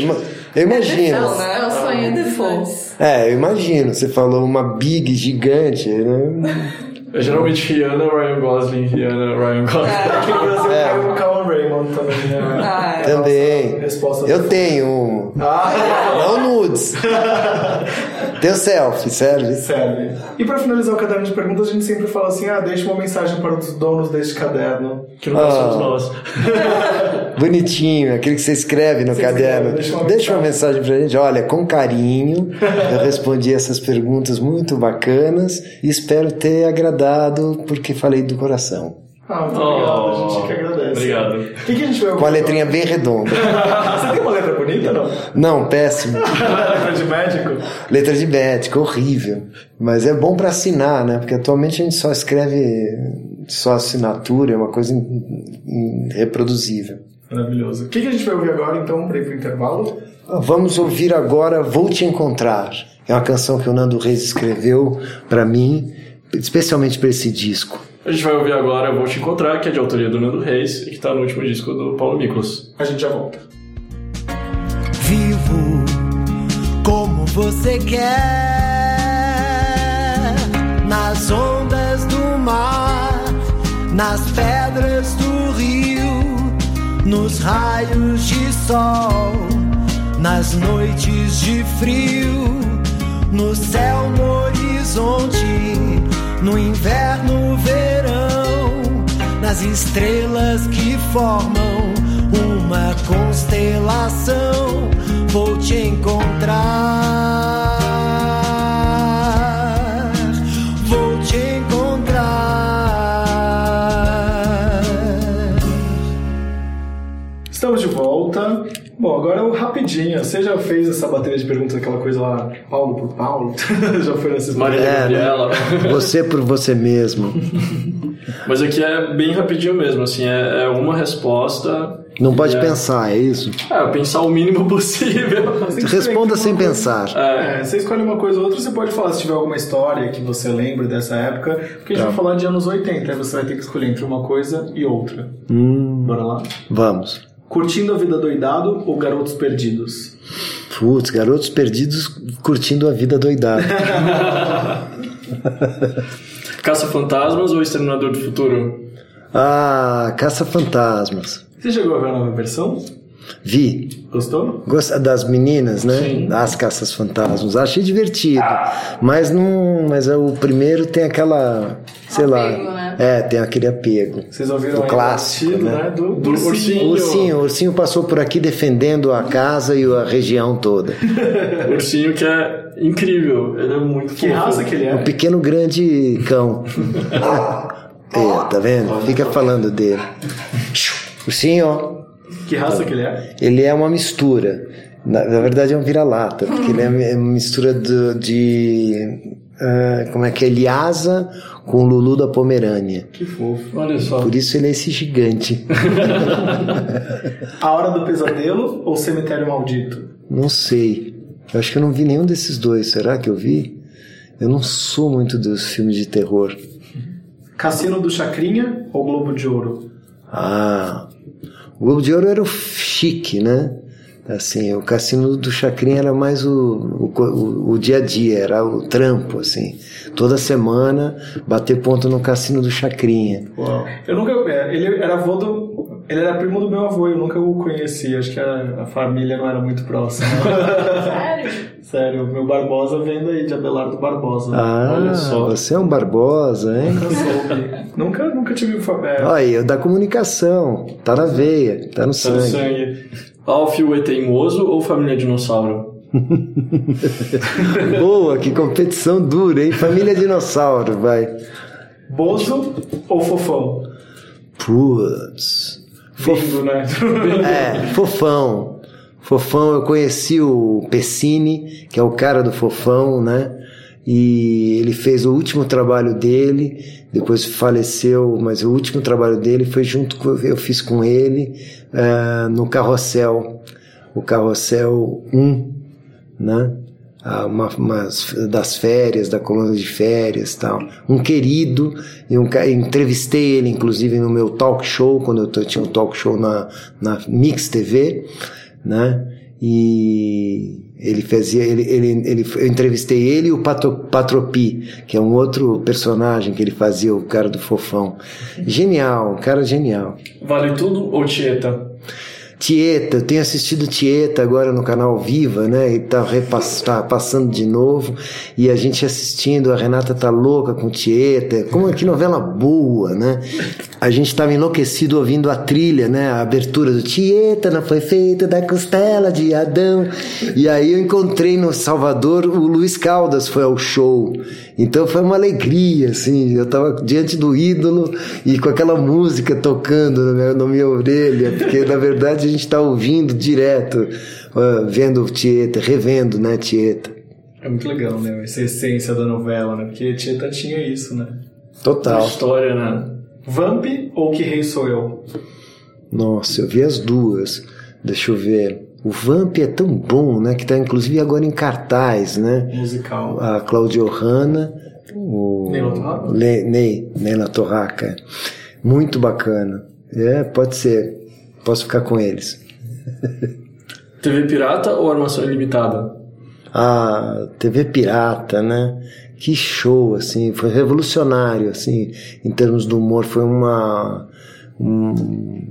Eu imagino. Não, né? É o sonho É de. É, eu imagino. Você falou uma big gigante, né? É geralmente Rihanna, Ryan Gosling, Rihanna, Ryan Gosling. Aqui no Brasil caiu o Calum Raymond também, né? Ah, é. Também. Resposta Eu tenho um. Ah, Não nudes. Teu selfie, serve. serve. E pra finalizar o caderno de perguntas, a gente sempre fala assim: ah, deixa uma mensagem para os donos deste caderno. Que não somos Ah. nós. Bonitinho, aquele que você escreve no Você caderno. escreve, deixa uma Deixa uma mensagem pra gente. Olha, com carinho, eu respondi essas perguntas muito bacanas e espero ter agradado porque falei do coração. Ah, muito obrigado, a gente que agradece. Obrigado. O que, que a gente vai ouvir? Com a letrinha bem redonda. Você tem uma letra bonita ou não? Não, péssimo. letra de médico? Letra de médico, horrível. Mas é bom para assinar, né? Porque atualmente a gente só escreve só assinatura, é uma coisa irreproduzível. Maravilhoso. O que, que a gente vai ouvir agora, então, para ir pro intervalo? Vamos ouvir agora Vou Te Encontrar. É uma canção que o Nando Reis escreveu para mim, especialmente para esse disco. A gente vai ouvir agora Eu Vou Te Encontrar, que é de autoria do Nando Reis e que tá no último disco do Paulo Miklos. A gente já volta. Vivo como você quer, nas ondas do mar, nas pedras do rio, nos raios de sol, nas noites de frio, no céu, no horizonte, no inverno, verão, nas estrelas que formam uma constelação. Vou te encontrar. Bom, agora o rapidinho. Você já fez essa bateria de perguntas, aquela coisa lá, Paulo por Paulo? já foi nesses Maria É, né? Você por você mesmo. Mas aqui é bem rapidinho mesmo, assim, é, é uma resposta. Não pode É. pensar, é isso? É, pensar o mínimo possível. Responda sem coisa- pensar. É, você escolhe uma coisa ou outra, você pode falar se tiver alguma história que você lembra dessa época, porque a gente Tá. vai falar de anos 80, aí você vai ter que escolher entre uma coisa e outra. Hum, Bora lá? vamos. Curtindo a vida doidado ou garotos perdidos? Putz, garotos perdidos curtindo a vida doidada. Caça Fantasmas ou Exterminador do Futuro? Ah, caça-fantasmas. Você chegou a ver a nova versão? Vi. Gostou? Gosta das meninas, né? Sim. As caças fantasmas. Achei divertido. Mas não. Mas o primeiro tem aquela. Sei Apego, lá. Né? É, tem aquele apego. Vocês ouviram O aí clássico, estilo, né? Do, Do ursinho. ursinho. O ursinho, passou por aqui defendendo a casa e a região toda. O ursinho que é incrível, ele é muito Que fofo. raça que ele Um é? pequeno grande cão. é, tá vendo? Fica falando dele. Ursinho, ó. Que raça que ele é? Ele é uma mistura. Na, na verdade é um vira-lata, porque ele é uma mistura do- de. ah, como é que é? Lhasa com o Lulu da Pomerânia. Que fofo. Olha só. Por isso ele é esse gigante. A Hora do Pesadelo ou Cemitério Maldito? Não sei. Eu acho que eu não vi nenhum desses dois. Será que eu vi? Eu não sou muito dos filmes de terror. Cassino do Chacrinha ou Globo de Ouro? Ah, o Globo de Ouro era o chique, né? Assim, o cassino do Chacrinha era mais o, o, o- o dia a dia, era o trampo, assim. Toda semana bater ponto no cassino do Chacrinha. Eu nunca. é, Ele era avô do. Ele era primo do meu avô, eu nunca o conheci. Acho que a, a família não era muito próxima. Sério? Sério, meu Barbosa vem daí, de Abelardo Barbosa. Ah, Olha só. você é um Barbosa, hein? Nunca soube. nunca, nunca tive. fa- É, Olha aí, o da comunicação. Tá na veia, tá no Tá no sangue. sangue. Alf o E Teimoso ou Família Dinossauro? Boa, que competição dura, hein? Família Dinossauro, vai. Bozo ou Fofão? Putz. Fof- Bingo, né? É, fofão. Fofão, eu conheci o Pessini, que é o cara do Fofão, né? E ele fez o último trabalho dele, depois faleceu, mas o último trabalho dele foi junto com eu fiz com ele eh, no Carrossel, o Carrossel 1, né? Ah, uma, umas das férias, da coluna de férias tal. Um querido, e um, ca- entrevistei ele inclusive no meu talk show, quando eu tinha um talk show na, na Mix TV, né? E ele fazia, ele, ele, ele, eu entrevistei ele e o Pato, Patropi, que é um outro personagem que ele fazia, o cara do fofão. Genial, um cara genial. Vale Tudo ou Tieta? Tieta, eu tenho assistido Tieta agora no canal Viva, né? E tá, repass, tá passando de novo. E a gente assistindo, a Renata tá louca com Tieta. Como que novela boa, né? A gente tava enlouquecido ouvindo a trilha, né? A abertura do Tieta não foi feita da costela de Adão. E aí eu encontrei no Salvador o Luiz Caldas foi ao show. Então foi uma alegria, assim. Eu tava diante do ídolo e com aquela música tocando na minha, na minha orelha, porque na verdade gente tá ouvindo direto, ah, vendo Tieta, revendo, né, Tieta. É muito legal, né? Essa essência da novela, né? Porque Tieta tinha isso, né? Total. História, né? Vamp ou Que Rei Sou Eu? Nossa, eu vi as duas. Deixa eu ver. O Vamp é tão bom, né? Que tá inclusive agora em cartaz, né? Musical. A Claudio Hanna, o Neila Torraca? Le, Ney, Neila Torraca. Muito bacana. É, pode ser. Posso ficar com eles. TV Pirata ou Armação Ilimitada? A TV Pirata, né? Que show, assim, foi revolucionário, assim, em termos do humor, foi uma um-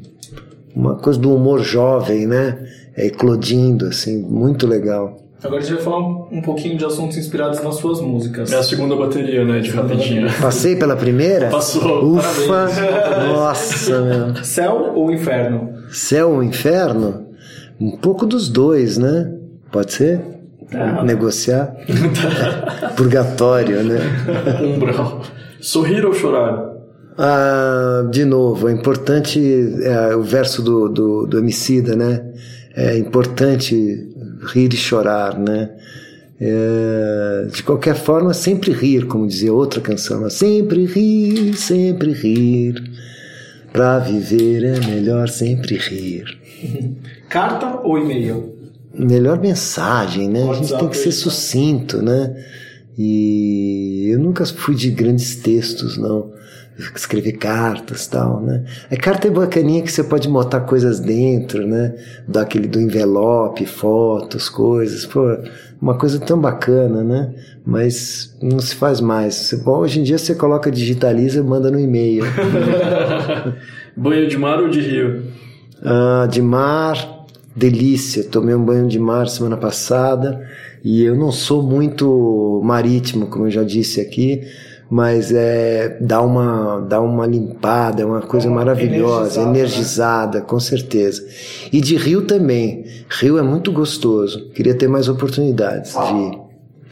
uma coisa do humor jovem, né? É, eclodindo, assim, muito legal. Agora a gente vai falar um, um pouquinho de assuntos inspirados nas suas músicas. É a segunda bateria, né? De rapidinho. Passei pela primeira? Passou, Ufa! parabéns. Nossa, meu. Céu ou inferno? Céu ou inferno? Um pouco dos dois, né? Pode ser? Negociar? Purgatório, né? Umbral. Sorrir ou chorar? Ah, de novo, é importante é, o verso do, do, do Emicida, né? É importante rir e chorar, né? É, de qualquer forma, sempre rir, como dizia outra canção, né? sempre rir, sempre rir. Pra viver é melhor sempre rir. Carta ou e-mail? Melhor mensagem, né? A gente tem que ser né? sucinto, né? E eu nunca fui de grandes textos, não. Escrever cartas tal, né? A carta é bacaninha que você pode botar coisas dentro, né? Daquele do envelope, fotos, coisas. Pô, uma coisa tão bacana, né? Mas não se faz mais. Você- bom, hoje em dia você coloca, digitaliza e manda no e-mail. Banho de mar ou de rio? Ah, de mar, delícia. Tomei um banho de mar semana passada e eu não sou muito marítimo, como eu já disse aqui, mas é dá uma dá uma limpada, é uma coisa maravilhosa, energizada, né? com certeza. E de rio também. Rio é muito gostoso. Queria ter mais oportunidades de ir.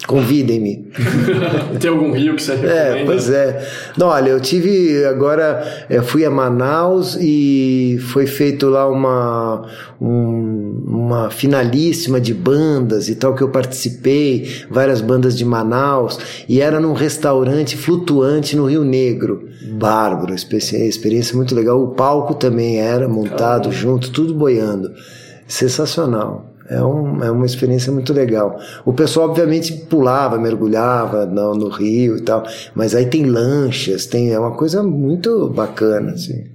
Convidem-me. Tem algum rio que você recomenda? É, pois é. Não, olha, eu tive agora, eu fui a Manaus e foi feito lá uma um- uma finalíssima de bandas e tal que eu participei, várias bandas de Manaus e era num restaurante flutuante no Rio Negro. Bárbaro, experiência, experiência muito legal. O palco também era montado junto, tudo boiando. Sensacional. É, um, é uma experiência muito legal. O pessoal, obviamente, pulava, mergulhava no, no rio e tal, mas aí tem lanchas, tem, é uma coisa muito bacana. Assim.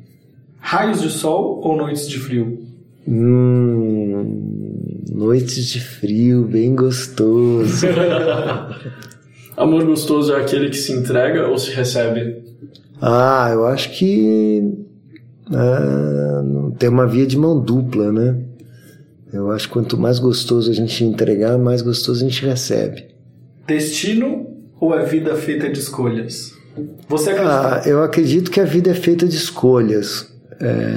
Raios de sol ou noites de frio? Hum, noites de frio, bem gostoso. Amor gostoso é aquele que se entrega ou se recebe? ah, eu acho que ah, tem uma via de mão dupla, né? Eu acho que quanto mais gostoso a gente entregar, mais gostoso a gente recebe. Destino ou é vida feita de escolhas? Você acredita? Ah, eu acredito que a vida é feita de escolhas. É,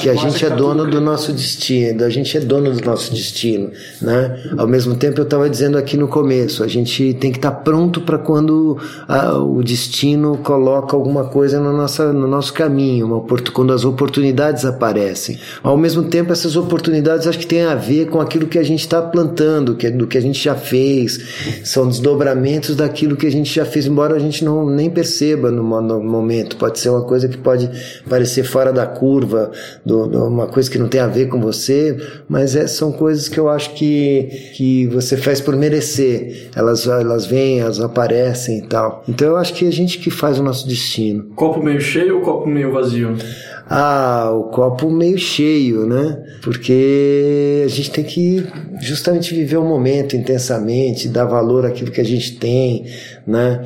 que a gente é tá dono do nosso destino, a gente é dono do nosso destino, né? Ao mesmo tempo eu estava dizendo aqui no começo, a gente tem que estar pronto para quando ah, o destino coloca alguma coisa no, nossa, no nosso caminho, uma quando as oportunidades aparecem. Ao mesmo tempo essas oportunidades acho que têm a ver com aquilo que a gente está plantando, que é do que a gente já fez, são desdobramentos daquilo que a gente já fez, embora a gente não nem perceba no, no momento. Pode ser uma coisa que pode parecer fora da curva, do, do- uma coisa que não tem a ver com você, mas é- são coisas que eu acho que, que você faz por merecer. Elas, elas vêm, elas aparecem e tal. Então eu acho que é a gente que faz o nosso destino. Copo meio cheio ou copo meio vazio? Ah, o copo meio cheio, né? Porque a gente tem que justamente viver o momento intensamente, dar valor àquilo que a gente tem, né?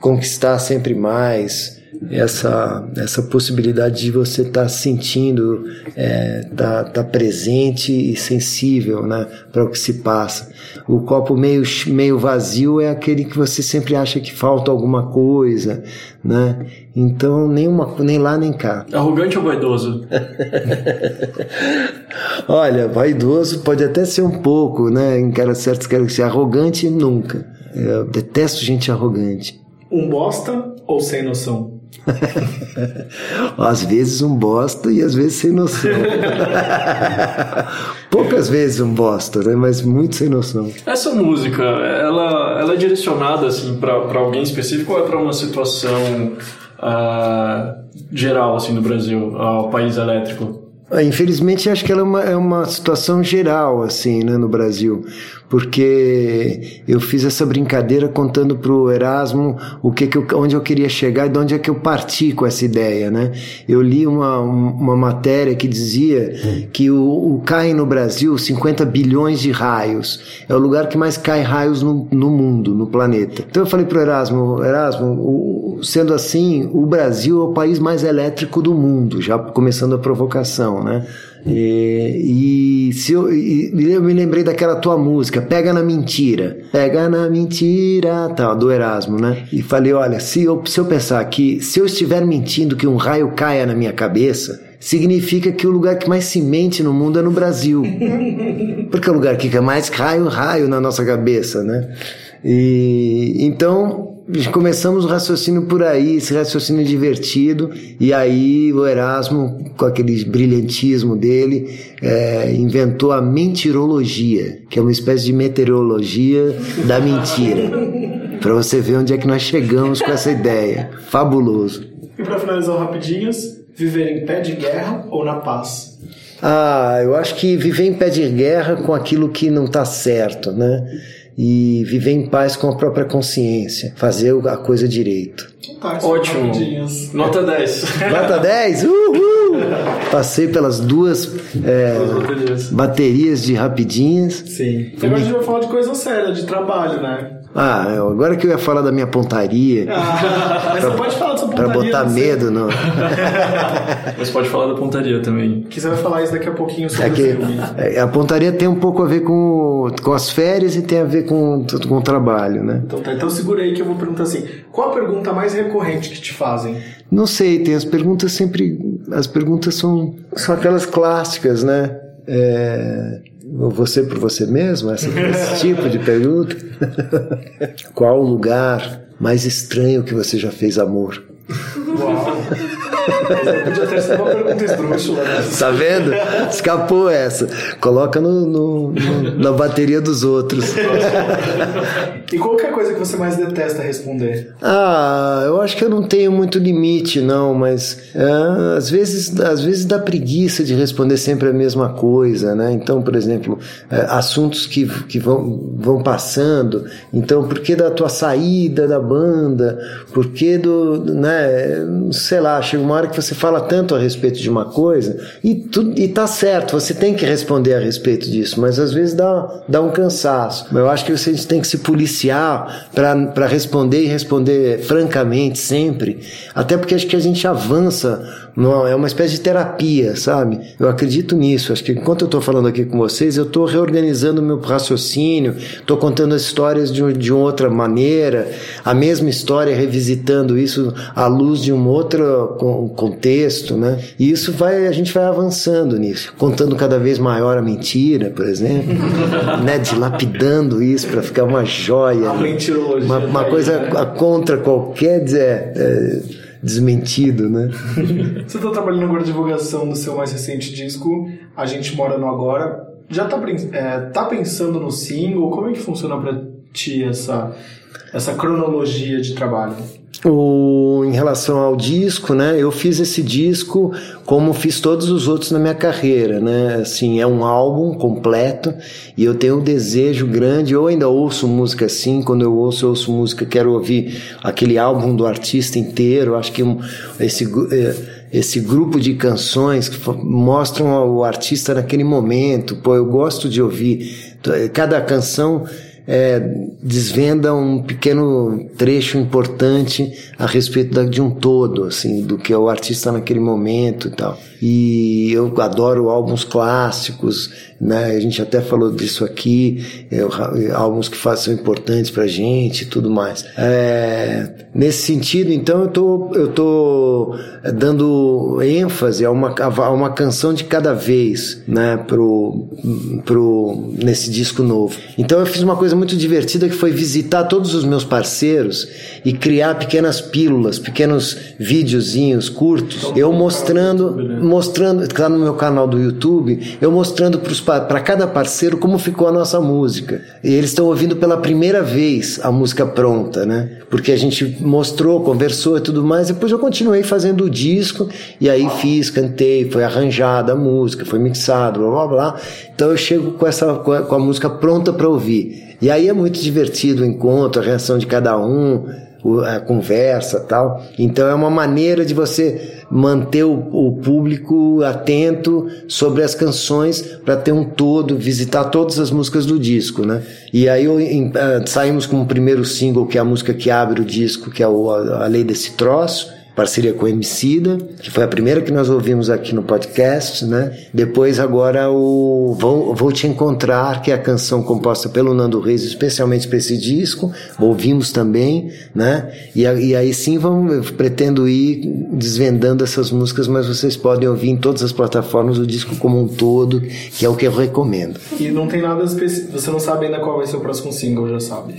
Conquistar sempre mais. Essa, essa possibilidade de você estar sentindo, estar tá, presente e sensível né, para o que se passa. O copo meio, meio vazio é aquele que você sempre acha que falta alguma coisa, né? Então, nem, uma, nem lá nem cá. Arrogante ou vaidoso? Olha, vaidoso pode até ser um pouco, né? Em cara certos quero ser arrogante nunca. Eu detesto gente arrogante. Um bosta ou sem noção? às vezes um bosta e às vezes sem noção. Poucas vezes um bosta, né? Mas muito sem noção. Essa música, ela, ela é direcionada assim para alguém específico ou é para uma situação ah, geral assim no Brasil, ao país elétrico? Ah, Infelizmente, acho que ela é uma, é uma situação geral, assim, né, no Brasil. Porque eu fiz essa brincadeira contando pro Erasmo o que que eu, onde eu queria chegar e de onde é que eu parti com essa ideia, né? Eu li uma, uma matéria que dizia que o, o cai no Brasil 50 bilhões de raios. É o lugar que mais cai raios no, no mundo, no planeta. Então eu falei pro Erasmo, Erasmo, o, sendo assim, o Brasil é o país mais elétrico do mundo, já começando a provocação, né? E, e se eu, e, eu me lembrei daquela tua música, Pega na Mentira. Pega na Mentira, tal, do Erasmo, né? E falei, olha, se eu, se eu pensar aqui, se eu estiver mentindo que um raio caia na minha cabeça, significa que o lugar que mais se mente no mundo é no Brasil. Porque é o lugar que mais raio, raio na nossa cabeça, né? E então começamos o raciocínio por aí, esse raciocínio divertido, e aí o Erasmo, com aquele brilhantismo dele, é, inventou a mentirologia, que é uma espécie de meteorologia da mentira. Para você ver onde é que nós chegamos com essa ideia. Fabuloso. E para finalizar rapidinhos, viver em pé de guerra ou na paz? Ah, eu acho que viver em pé de guerra com aquilo que não está certo, né? E viver em paz com a própria consciência, fazer a coisa direito. Ótimo. Nota 10. Nota 10? Uhul! Passei pelas duas é, baterias de rapidinhas. Sim. Agora a gente vai falar de coisa séria, de trabalho, né? Ah, agora que eu ia falar da minha pontaria. Ah, mas pra, você pode falar. Pra botar medo, não. mas pode falar da pontaria também. Que você vai falar isso daqui a pouquinho sobre é que, o filme. É, a pontaria tem um pouco a ver com, com as férias e tem a ver com, com o trabalho, né? Então tá, então segura aí que eu vou perguntar assim: qual a pergunta mais recorrente que te fazem? Não sei, tem as perguntas sempre. As perguntas são, são aquelas clássicas, né? É você por você mesmo, esse, esse tipo de pergunta. Qual o lugar mais estranho que você já fez amor? Uau! Podia ter sido uma pergunta esdrúxula. Né? Tá vendo? Escapou essa. Coloca no, no, no, na bateria dos outros. e qualquer coisa que você mais detesta responder? Ah, eu acho que eu não tenho muito limite, não, mas é, às, vezes, às vezes dá preguiça de responder sempre a mesma coisa, né? Então, por exemplo, é, assuntos que, que vão, vão passando. Então, por que da tua saída da banda? Por que do. Né? Sei lá, chega uma hora que você fala tanto a respeito de uma coisa e, tu, e tá certo, você tem que responder a respeito disso, mas às vezes dá, dá um cansaço. Eu acho que você tem que se policiar para responder e responder francamente sempre, até porque acho que a gente avança não, é uma espécie de terapia, sabe? Eu acredito nisso. Acho que enquanto eu estou falando aqui com vocês, eu estou reorganizando o meu raciocínio, estou contando as histórias de, de outra maneira, a mesma história, revisitando isso à luz de um outro contexto, né? E isso vai, a gente vai avançando nisso, contando cada vez maior a mentira, por exemplo, né? Dilapidando isso para ficar uma joia, a mentirologia, uma, uma coisa contra qualquer dizer, é, desmentido, né? Você está trabalhando agora divulgação do seu mais recente disco, A Gente Mora no Agora. Já está é, tá pensando no single? Como é que funciona para ti essa, essa cronologia de trabalho? O, em relação ao disco, né? Eu fiz esse disco como fiz todos os outros na minha carreira, né? Assim, é um álbum completo e eu tenho um desejo grande. Eu ainda ouço música assim, quando eu ouço, eu ouço música, quero ouvir aquele álbum do artista inteiro. Acho que esse é, esse grupo de canções que mostram o artista naquele momento. Pô, eu gosto de ouvir cada canção é, desvenda um pequeno trecho importante a respeito de um todo, assim, do que é o artista naquele momento e tal. E eu adoro álbuns clássicos, né? A gente até falou disso aqui, é, álbuns que são importantes pra gente e tudo mais. É, nesse sentido, então, eu tô, eu tô dando ênfase a uma, a uma canção de cada vez, né? Pro, pro, nesse disco novo. Então eu fiz uma coisa muito divertida que foi visitar todos os meus parceiros e criar pequenas pílulas, pequenos videozinhos curtos, eu mostrando, mostrando, tá no meu canal do YouTube, eu mostrando para cada parceiro como ficou a nossa música. E eles estão ouvindo pela primeira vez a música pronta, né? Porque a gente mostrou, conversou e tudo mais. Depois eu continuei fazendo o disco e aí fiz, cantei, foi arranjada a música, foi mixado, blá blá blá. Então eu chego com essa com a música pronta para ouvir. E aí é muito divertido o encontro, a reação de cada um a conversa tal. Então é uma maneira de você manter o, o público atento sobre as canções para ter um todo, visitar todas as músicas do disco, né? E aí eu, em, uh, saímos com o primeiro single que é a música que abre o disco, que é o, a, a Lei desse Troço parceria com o Emicida, que foi a primeira que nós ouvimos aqui no podcast, né? Depois agora o Vou, Vou Te Encontrar, que é a canção composta pelo Nando Reis, especialmente para esse disco, ouvimos também, né? E, e aí sim vamos, pretendo ir desvendando essas músicas, mas vocês podem ouvir em todas as plataformas o disco como um todo, que é o que eu recomendo. E não tem nada específico. Você não sabe ainda qual vai ser o próximo single, já sabe.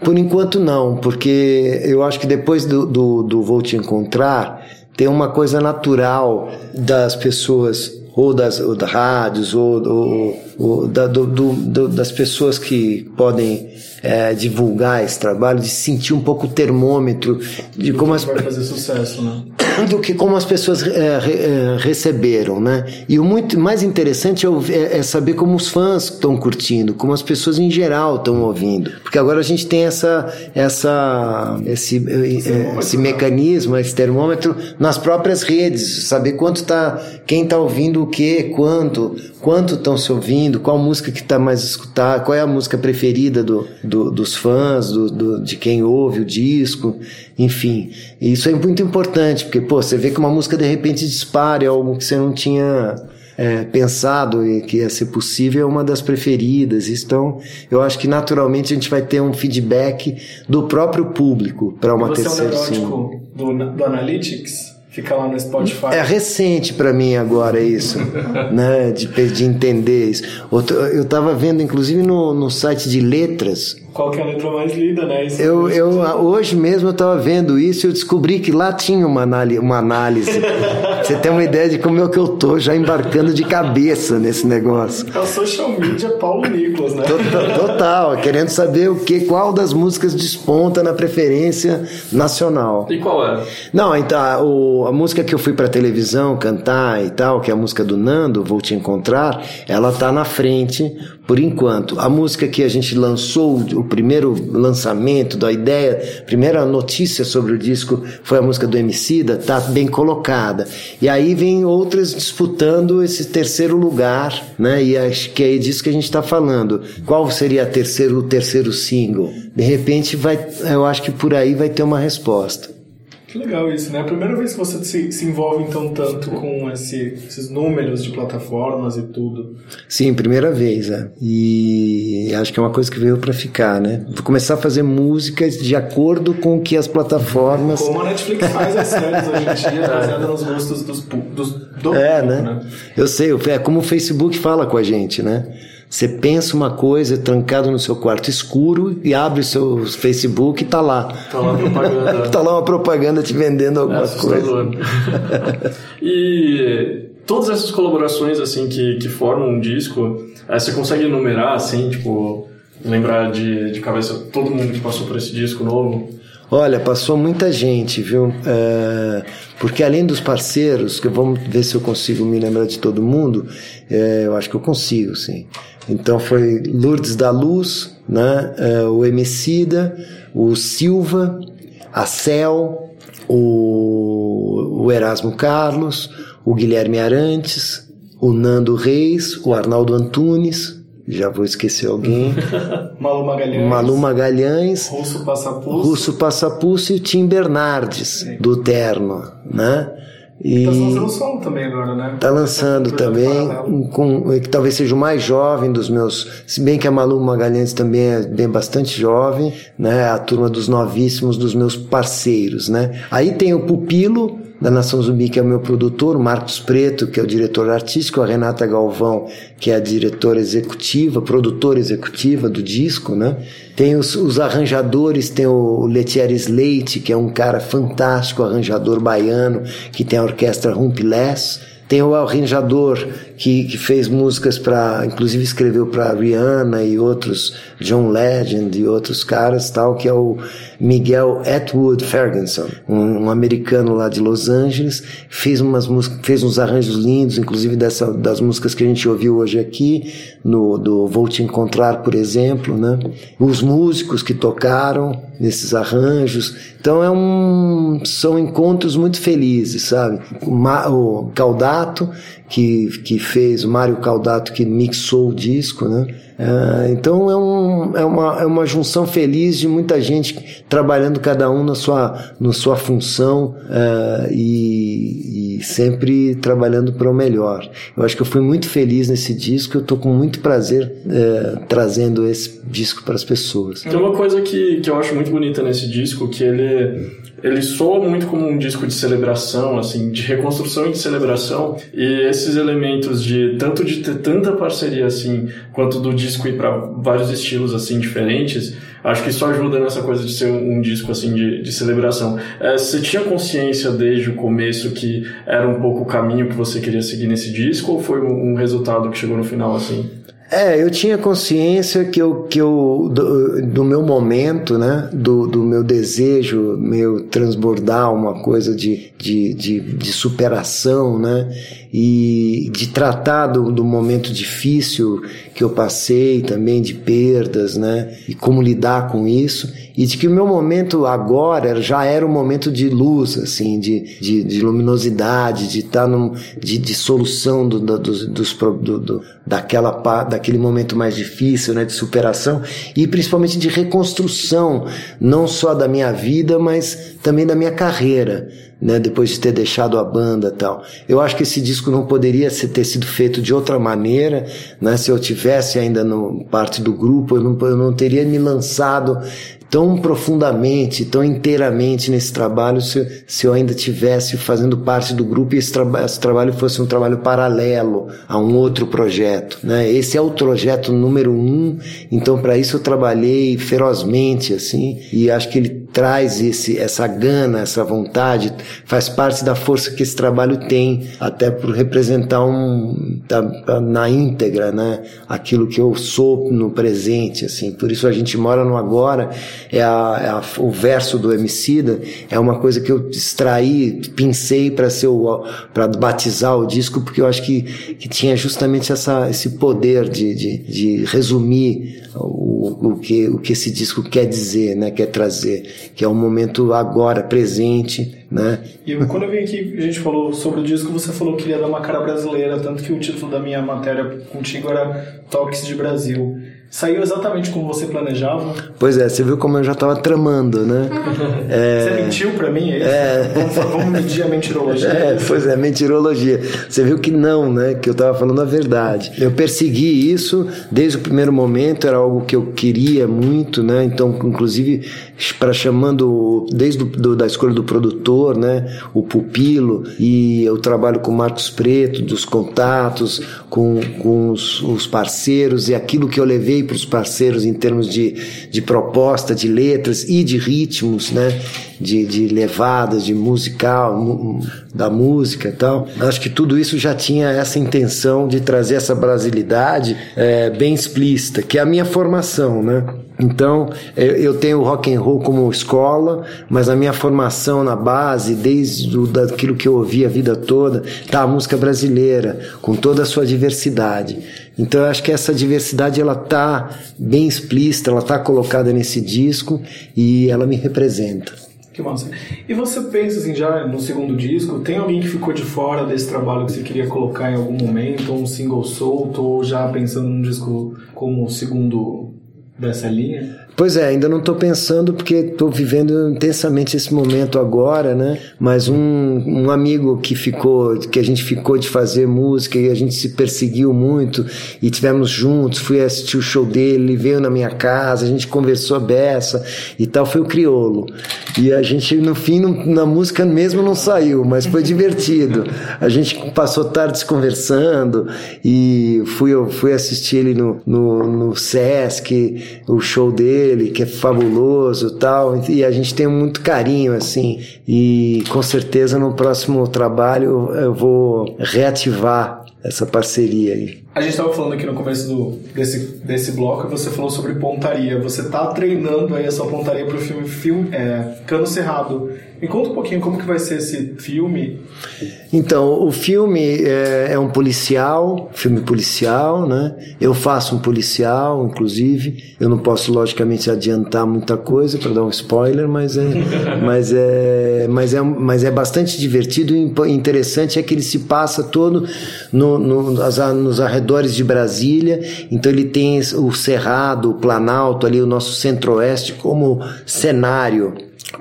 Por enquanto não, porque eu acho que depois do, do, do Vou Te Encontrar, tem uma coisa natural das pessoas, ou das, ou rádios, ou, ou, ou da, do, do, das pessoas que podem é, divulgar esse trabalho, de sentir um pouco o termômetro de como as, Vai fazer sucesso, né? do que como as pessoas é, re- é, receberam, né? E o muito mais interessante é, o- é- é saber como os fãs estão curtindo, como as pessoas em geral estão ouvindo, porque agora a gente tem essa essa esse é, esse mecanismo, esse termômetro nas próprias redes, saber quanto tá quem tá ouvindo o que, quanto, quanto estão se ouvindo, qual música que está mais escutada, qual é a música preferida do, do- dos fãs, do, do- de quem ouve o disco, enfim. E isso é muito importante, porque, pô, você vê que uma música de repente dispara, é algo que você não tinha é, pensado e que ia ser possível, é uma das preferidas. Então, eu acho que naturalmente a gente vai ter um feedback do próprio público para uma Você é um terceira neurótico do, do Analytics? Fica lá no Spotify. É recente para mim agora isso, né? De, de entender isso. Outro- Eu estava vendo, inclusive, no, no site de letras. Qual que é a letra mais lida, né? Isso Eu, eu hoje mesmo eu estava vendo isso e eu descobri que lá tinha uma, anali- uma análise. Você tem uma ideia de como é que eu tô já embarcando de cabeça nesse negócio. É o social media Paulo Nicolas, né? Total, total, querendo saber o que, qual das músicas desponta na preferência nacional. E qual é? Não, então, o- a música que eu fui pra televisão cantar e tal, que é a música do Nando, Vou Te Encontrar, ela tá na frente por enquanto. A música que a gente lançou, o primeiro lançamento da ideia, primeira notícia sobre o disco foi a música do Emicida, tá bem colocada. E aí vem outras disputando esse terceiro lugar, né? E acho que é disso que a gente tá falando. Qual seria a terceiro, o terceiro single? De repente vai, eu acho que por aí vai ter uma resposta. Que legal isso, né? É a primeira vez que você se, se envolve então tanto com esse- esses números de plataformas e tudo. Sim, primeira vez, é. E acho que é uma coisa que veio pra ficar, né? Vou começar a fazer músicas de acordo com o que as plataformas. Como a Netflix faz as séries hoje em dia, baseada nos gostos dos, dos, do É, público, né? Eu sei, é como o Facebook fala com a gente, né? Você pensa uma coisa trancado no seu quarto escuro e abre o seu Facebook e tá lá. Tá lá a propaganda. tá lá uma propaganda te vendendo É alguma coisa. assustador. e todas essas colaborações assim que, que formam um disco, eh, você consegue enumerar assim, tipo, lembrar de, de cabeça todo mundo que passou por esse disco novo? Olha, passou muita gente, viu? É, porque além dos parceiros, que vamos ver se eu consigo me lembrar de todo mundo, é, eu acho que eu consigo, sim. Então foi Lourdes da Luz, né? É, o Emicida, o Silva, a Cel, o, o Erasmo Carlos, o Guilherme Arantes, o Nando Reis, o Arnaldo Antunes, já vou esquecer alguém, Malu Magalhães, Malu Magalhães, Russo Passapulso. Russo Passapulso e o Tim Bernardes, do Terno, né? E Tá lançando som também agora, né? tá lançando Projeto também, um, com, que talvez seja o mais jovem dos meus, se bem que a Malu Magalhães também é bem bastante jovem, né? A turma dos novíssimos dos meus parceiros, né? Aí tem o Pupilo, da Nação Zumbi, que é o meu produtor, o Marcos Preto, que é o diretor artístico, a Renata Galvão, que é a diretora executiva, produtora executiva do disco, né? Tem os, os arranjadores, tem o Letieres Leite, que é um cara fantástico, arranjador baiano, que tem a orquestra Rumpilés. Tem o arranjador que, que fez músicas para, inclusive escreveu para Rihanna e outros, John Legend e outros caras, tal, que é o Miguel Atwood Ferguson, um, um americano lá de Los Angeles, fez umas fez uns arranjos lindos, inclusive dessa, das músicas que a gente ouviu hoje aqui, no do Vou Te Encontrar, por exemplo, né? Os músicos que tocaram nesses arranjos. Então é um, são encontros muito felizes, sabe? O Caldato, que, que fez, o Mário Caldato que mixou o disco, né? É, então é, um, é, uma, é uma junção feliz de muita gente trabalhando cada um na sua, na sua função é, e, e, sempre trabalhando para o melhor. Eu acho que eu fui muito feliz nesse disco, eu estou com muito prazer é, trazendo esse disco para as pessoas. Tem uma coisa que, que eu acho muito bonita nesse disco, que ele ele soa muito como um disco de celebração, assim, de reconstrução e de celebração. E esses elementos de tanto de ter tanta parceria assim, quanto do disco ir para vários estilos assim diferentes, acho que isso ajuda nessa coisa de ser um, um disco assim de, de celebração. É, você tinha consciência desde o começo que era um pouco o caminho que você queria seguir nesse disco ou foi um, um resultado que chegou no final assim? É, eu tinha consciência que eu, que eu do, do meu momento, né, do, do meu desejo, meu transbordar uma coisa de, de, de, de superação, né, e de tratar do, do momento difícil que eu passei também, de perdas, né, e como lidar com isso, e de que o meu momento agora já era um momento de luz, assim, de, de, de luminosidade, de estar num, de, de solução do, do, dos, dos, do, do, daquela, daquele momento mais difícil, né, de superação. E principalmente de reconstrução, não só da minha vida, mas também da minha carreira, né, depois de ter deixado a banda tal. Eu acho que esse disco não poderia ter sido feito de outra maneira, né, se eu tivesse ainda no parte do grupo, eu não, eu não teria me lançado tão profundamente, tão inteiramente nesse trabalho se, se eu ainda tivesse fazendo parte do grupo e esse, esse, trabalho fosse um trabalho paralelo a um outro projeto. Né? Esse é o projeto número um, então para isso eu trabalhei ferozmente assim e acho que ele traz esse, essa gana, essa vontade, faz parte da força que esse trabalho tem, até por representar um, na íntegra, né, aquilo que eu sou no presente, assim. Por isso a gente mora no agora, é, a, é a, o verso do Emicida, é uma coisa que eu extraí, pensei para ser para batizar o disco, porque eu acho que, que tinha justamente essa, esse poder de, de, de resumir o, o, que, o que esse disco quer dizer, né, quer trazer, que é um momento agora, presente, né? E quando eu vim aqui, a gente falou sobre o disco, você falou que ia dar uma cara brasileira, tanto que o título da minha matéria contigo era Toques de Brasil. Saiu exatamente como você planejava? Pois é, você viu como eu já estava tramando, né? É... Você mentiu para mim, é isso? É... Vamos, vamos, medir a mentirologia? É, pois é, mentirologia. Você viu que não, né? Que eu estava falando a verdade. Eu persegui isso desde o primeiro momento, era algo que eu queria muito, né? Então, inclusive, para chamando desde do, do, da escolha do produtor, né? O pupilo, e eu trabalho com Marcos Preto, dos contatos, com, com os, os parceiros, e aquilo que eu levei para os parceiros em termos de, de proposta, de letras e de ritmos, né? De, de levadas, de musical, da música e tal. Acho que tudo isso já tinha essa intenção de trazer essa brasilidade é, bem explícita, que é a minha formação, né? Então, eu tenho o rock and roll como escola, mas a minha formação na base, desde o, daquilo que eu ouvi a vida toda, tá a música brasileira, com toda a sua diversidade. Então eu acho que essa diversidade ela tá bem explícita, ela tá colocada nesse disco e ela me representa. Que massa. E você pensa assim, já no segundo disco, tem alguém que ficou de fora desse trabalho que você queria colocar em algum momento, um single solto, ou já pensando num disco como segundo dessa linha? Pois é, ainda não estou pensando porque estou vivendo intensamente esse momento agora, né? Mas um, um amigo que ficou, que a gente ficou de fazer música e a gente se perseguiu muito e tivemos juntos, fui assistir o show dele, ele veio na minha casa, a gente conversou a beça e tal, foi o Criolo. E a gente, no fim, na música mesmo não saiu, mas foi divertido. A gente passou tardes conversando e fui, fui assistir ele no, no, no Sesc, o show dele dele, que é fabuloso tal, e a gente tem muito carinho, assim, e com certeza no próximo trabalho eu vou reativar essa parceria aí. A gente estava falando aqui no começo do, desse, desse bloco, você falou sobre pontaria. Você está treinando aí essa pontaria para o filme, filme é, Cano Cerrado, Me conta um pouquinho como que vai ser esse filme. Então, o filme é, é um policial, filme policial, né? Eu faço um policial, inclusive. Eu não posso, logicamente, adiantar muita coisa para dar um spoiler, mas é, mas é, mas é, mas é bastante divertido e interessante é que ele se passa todo no, no, nos arredores de Brasília. Então, ele tem o Cerrado, o Planalto, ali o nosso centro-oeste como cenário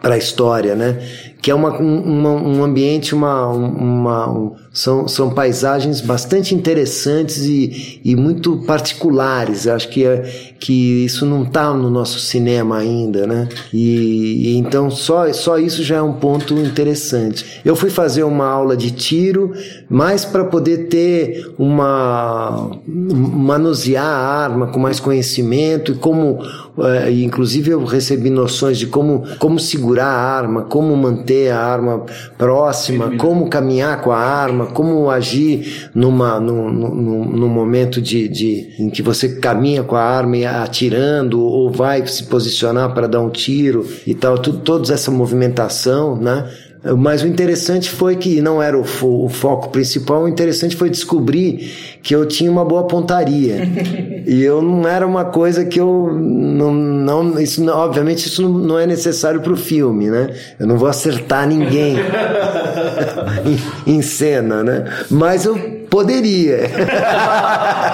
para a história, né? Que é uma, uma um ambiente, uma, uma um, são, são paisagens bastante interessantes e, e muito particulares. Acho que, é, que isso não está no nosso cinema ainda, né? E, e, então só, só isso já é um ponto interessante. Eu fui fazer uma aula de tiro, mais para poder ter uma manusear a arma com mais conhecimento e como, é, inclusive eu recebi noções de como, como segurar a arma, como manter a arma próxima, como caminhar com a arma como agir numa, num, num, num momento de, de, em que você caminha com a arma e atirando, ou vai se posicionar para dar um tiro e tal, tudo, toda essa movimentação, né? Mas o interessante foi que não era o, fo o, foco principal, o interessante foi descobrir que eu tinha uma boa pontaria. e eu não era uma coisa que eu não, não isso obviamente isso não, não é necessário para o filme, né? Eu não vou acertar ninguém em, em cena, né? Mas eu poderia.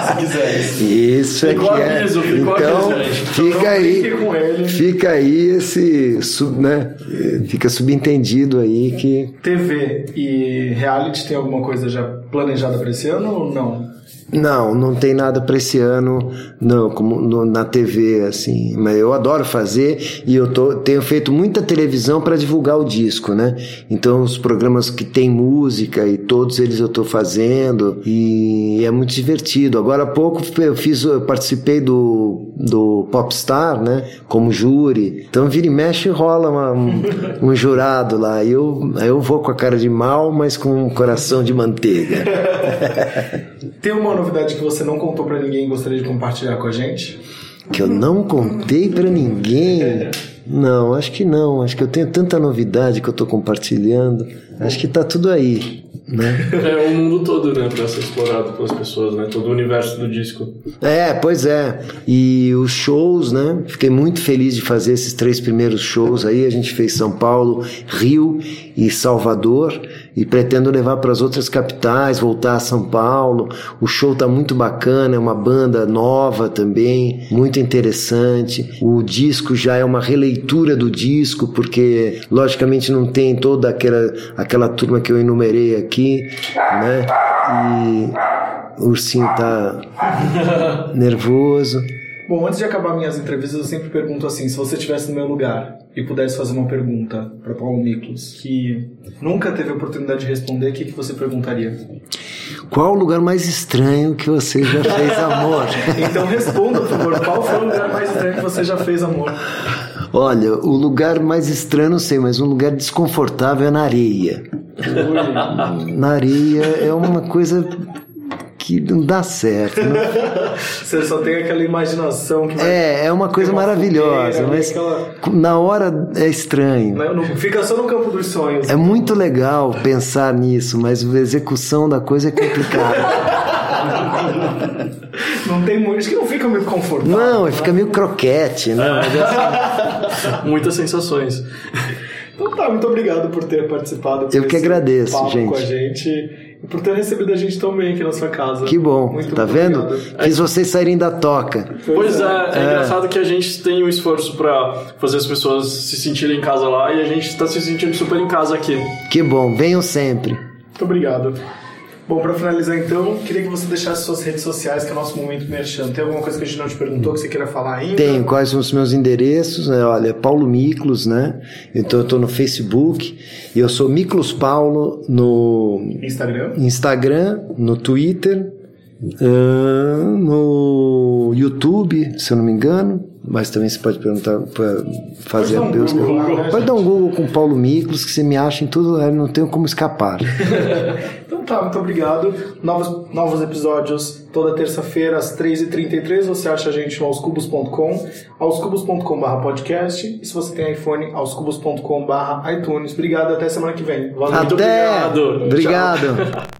Se quiser. Isso é que é. Aviso, então, aviso, fica aí, fica aí esse, sub, né? Fica subentendido aí que TV e reality tem alguma coisa já planejada para esse ano ou não? Não, não tem nada para esse ano, não, como no, na TV, assim. Mas eu adoro fazer e eu tô, tenho feito muita televisão para divulgar o disco, né? Então, os programas que tem música e todos eles eu tô fazendo e é muito divertido. Agora há pouco eu fiz, eu participei do, do Popstar, né? Como júri. Então, vira e mexe rola uma, um, um, jurado lá. Eu, eu vou com a cara de mal, mas com um coração de manteiga. tem uma novidade que você não contou para ninguém e gostaria de compartilhar com a gente? Que eu não contei para ninguém? Não, acho que não. Acho que eu tenho tanta novidade que eu estou compartilhando. Acho que está tudo aí né? É o mundo todo, né, para ser explorado pelas pessoas, né? Todo o universo do disco. É, pois é. E os shows, né? Fiquei muito feliz de fazer esses três primeiros shows aí. A gente fez São Paulo, Rio e Salvador e pretendo levar para as outras capitais, voltar a São Paulo. O show tá muito bacana, é uma banda nova também, muito interessante. O disco já é uma releitura do disco, porque logicamente não tem toda aquela aquela turma que eu enumerei aqui né? E o ursinho tá nervoso. Bom, antes de acabar minhas entrevistas, eu sempre pergunto assim: se você estivesse no meu lugar e pudesse fazer uma pergunta para Paulo Miklos que nunca teve a oportunidade de responder, o que, que você perguntaria? Qual o lugar mais estranho que você já fez amor? então responda, por favor. Qual foi o lugar mais estranho que você já fez amor? Olha, o lugar mais estranho não sei, mas um lugar desconfortável é na areia. Na areia é uma coisa que não dá certo. Né? Você só tem aquela imaginação que É, é uma coisa uma maravilhosa, mas aquela... na hora é estranho. Não, fica só no campo dos sonhos. É muito legal pensar nisso, mas a execução da coisa é complicada. não tem muito, acho que não fica muito confortável. Não, né? fica meio croquete, né? Assim... Muitas sensações. Então tá, muito obrigado por ter participado. Eu que agradeço, gente. com a gente e por ter recebido a gente tão bem aqui na sua casa. Que bom, muito tá vendo? Obrigado. Fiz vocês saírem da toca. Pois é, é, é, engraçado que a gente tem um esforço para fazer as pessoas se sentirem em casa lá e a gente está se sentindo super em casa aqui. Que bom, venham sempre. Muito obrigado. Bom, para finalizar então, queria que você deixasse suas redes sociais, que é o nosso momento merchan. Tem alguma coisa que a gente não te perguntou que você queira falar ainda? Tenho. Quais são os meus endereços? É, olha, Paulo Miklos, né? Então eu estou no Facebook e eu sou Miklos Paulo no Instagram, Instagram no Twitter, no YouTube, se eu não me engano. Mas também você pode perguntar, pra fazer um a busca. Né, Pode dar um Google com Paulo Miklos, que você me acha em tudo, eu não tenho como escapar. Então tá, muito obrigado. Novos, novos episódios toda terça-feira às 3h33. Você acha a gente no aoscubos.com, aoscubos.com.br podcast. E se você tem iPhone, aoscubos.com.br iTunes. Obrigado, até semana que vem. Valeu. Até! obrigado. Obrigado.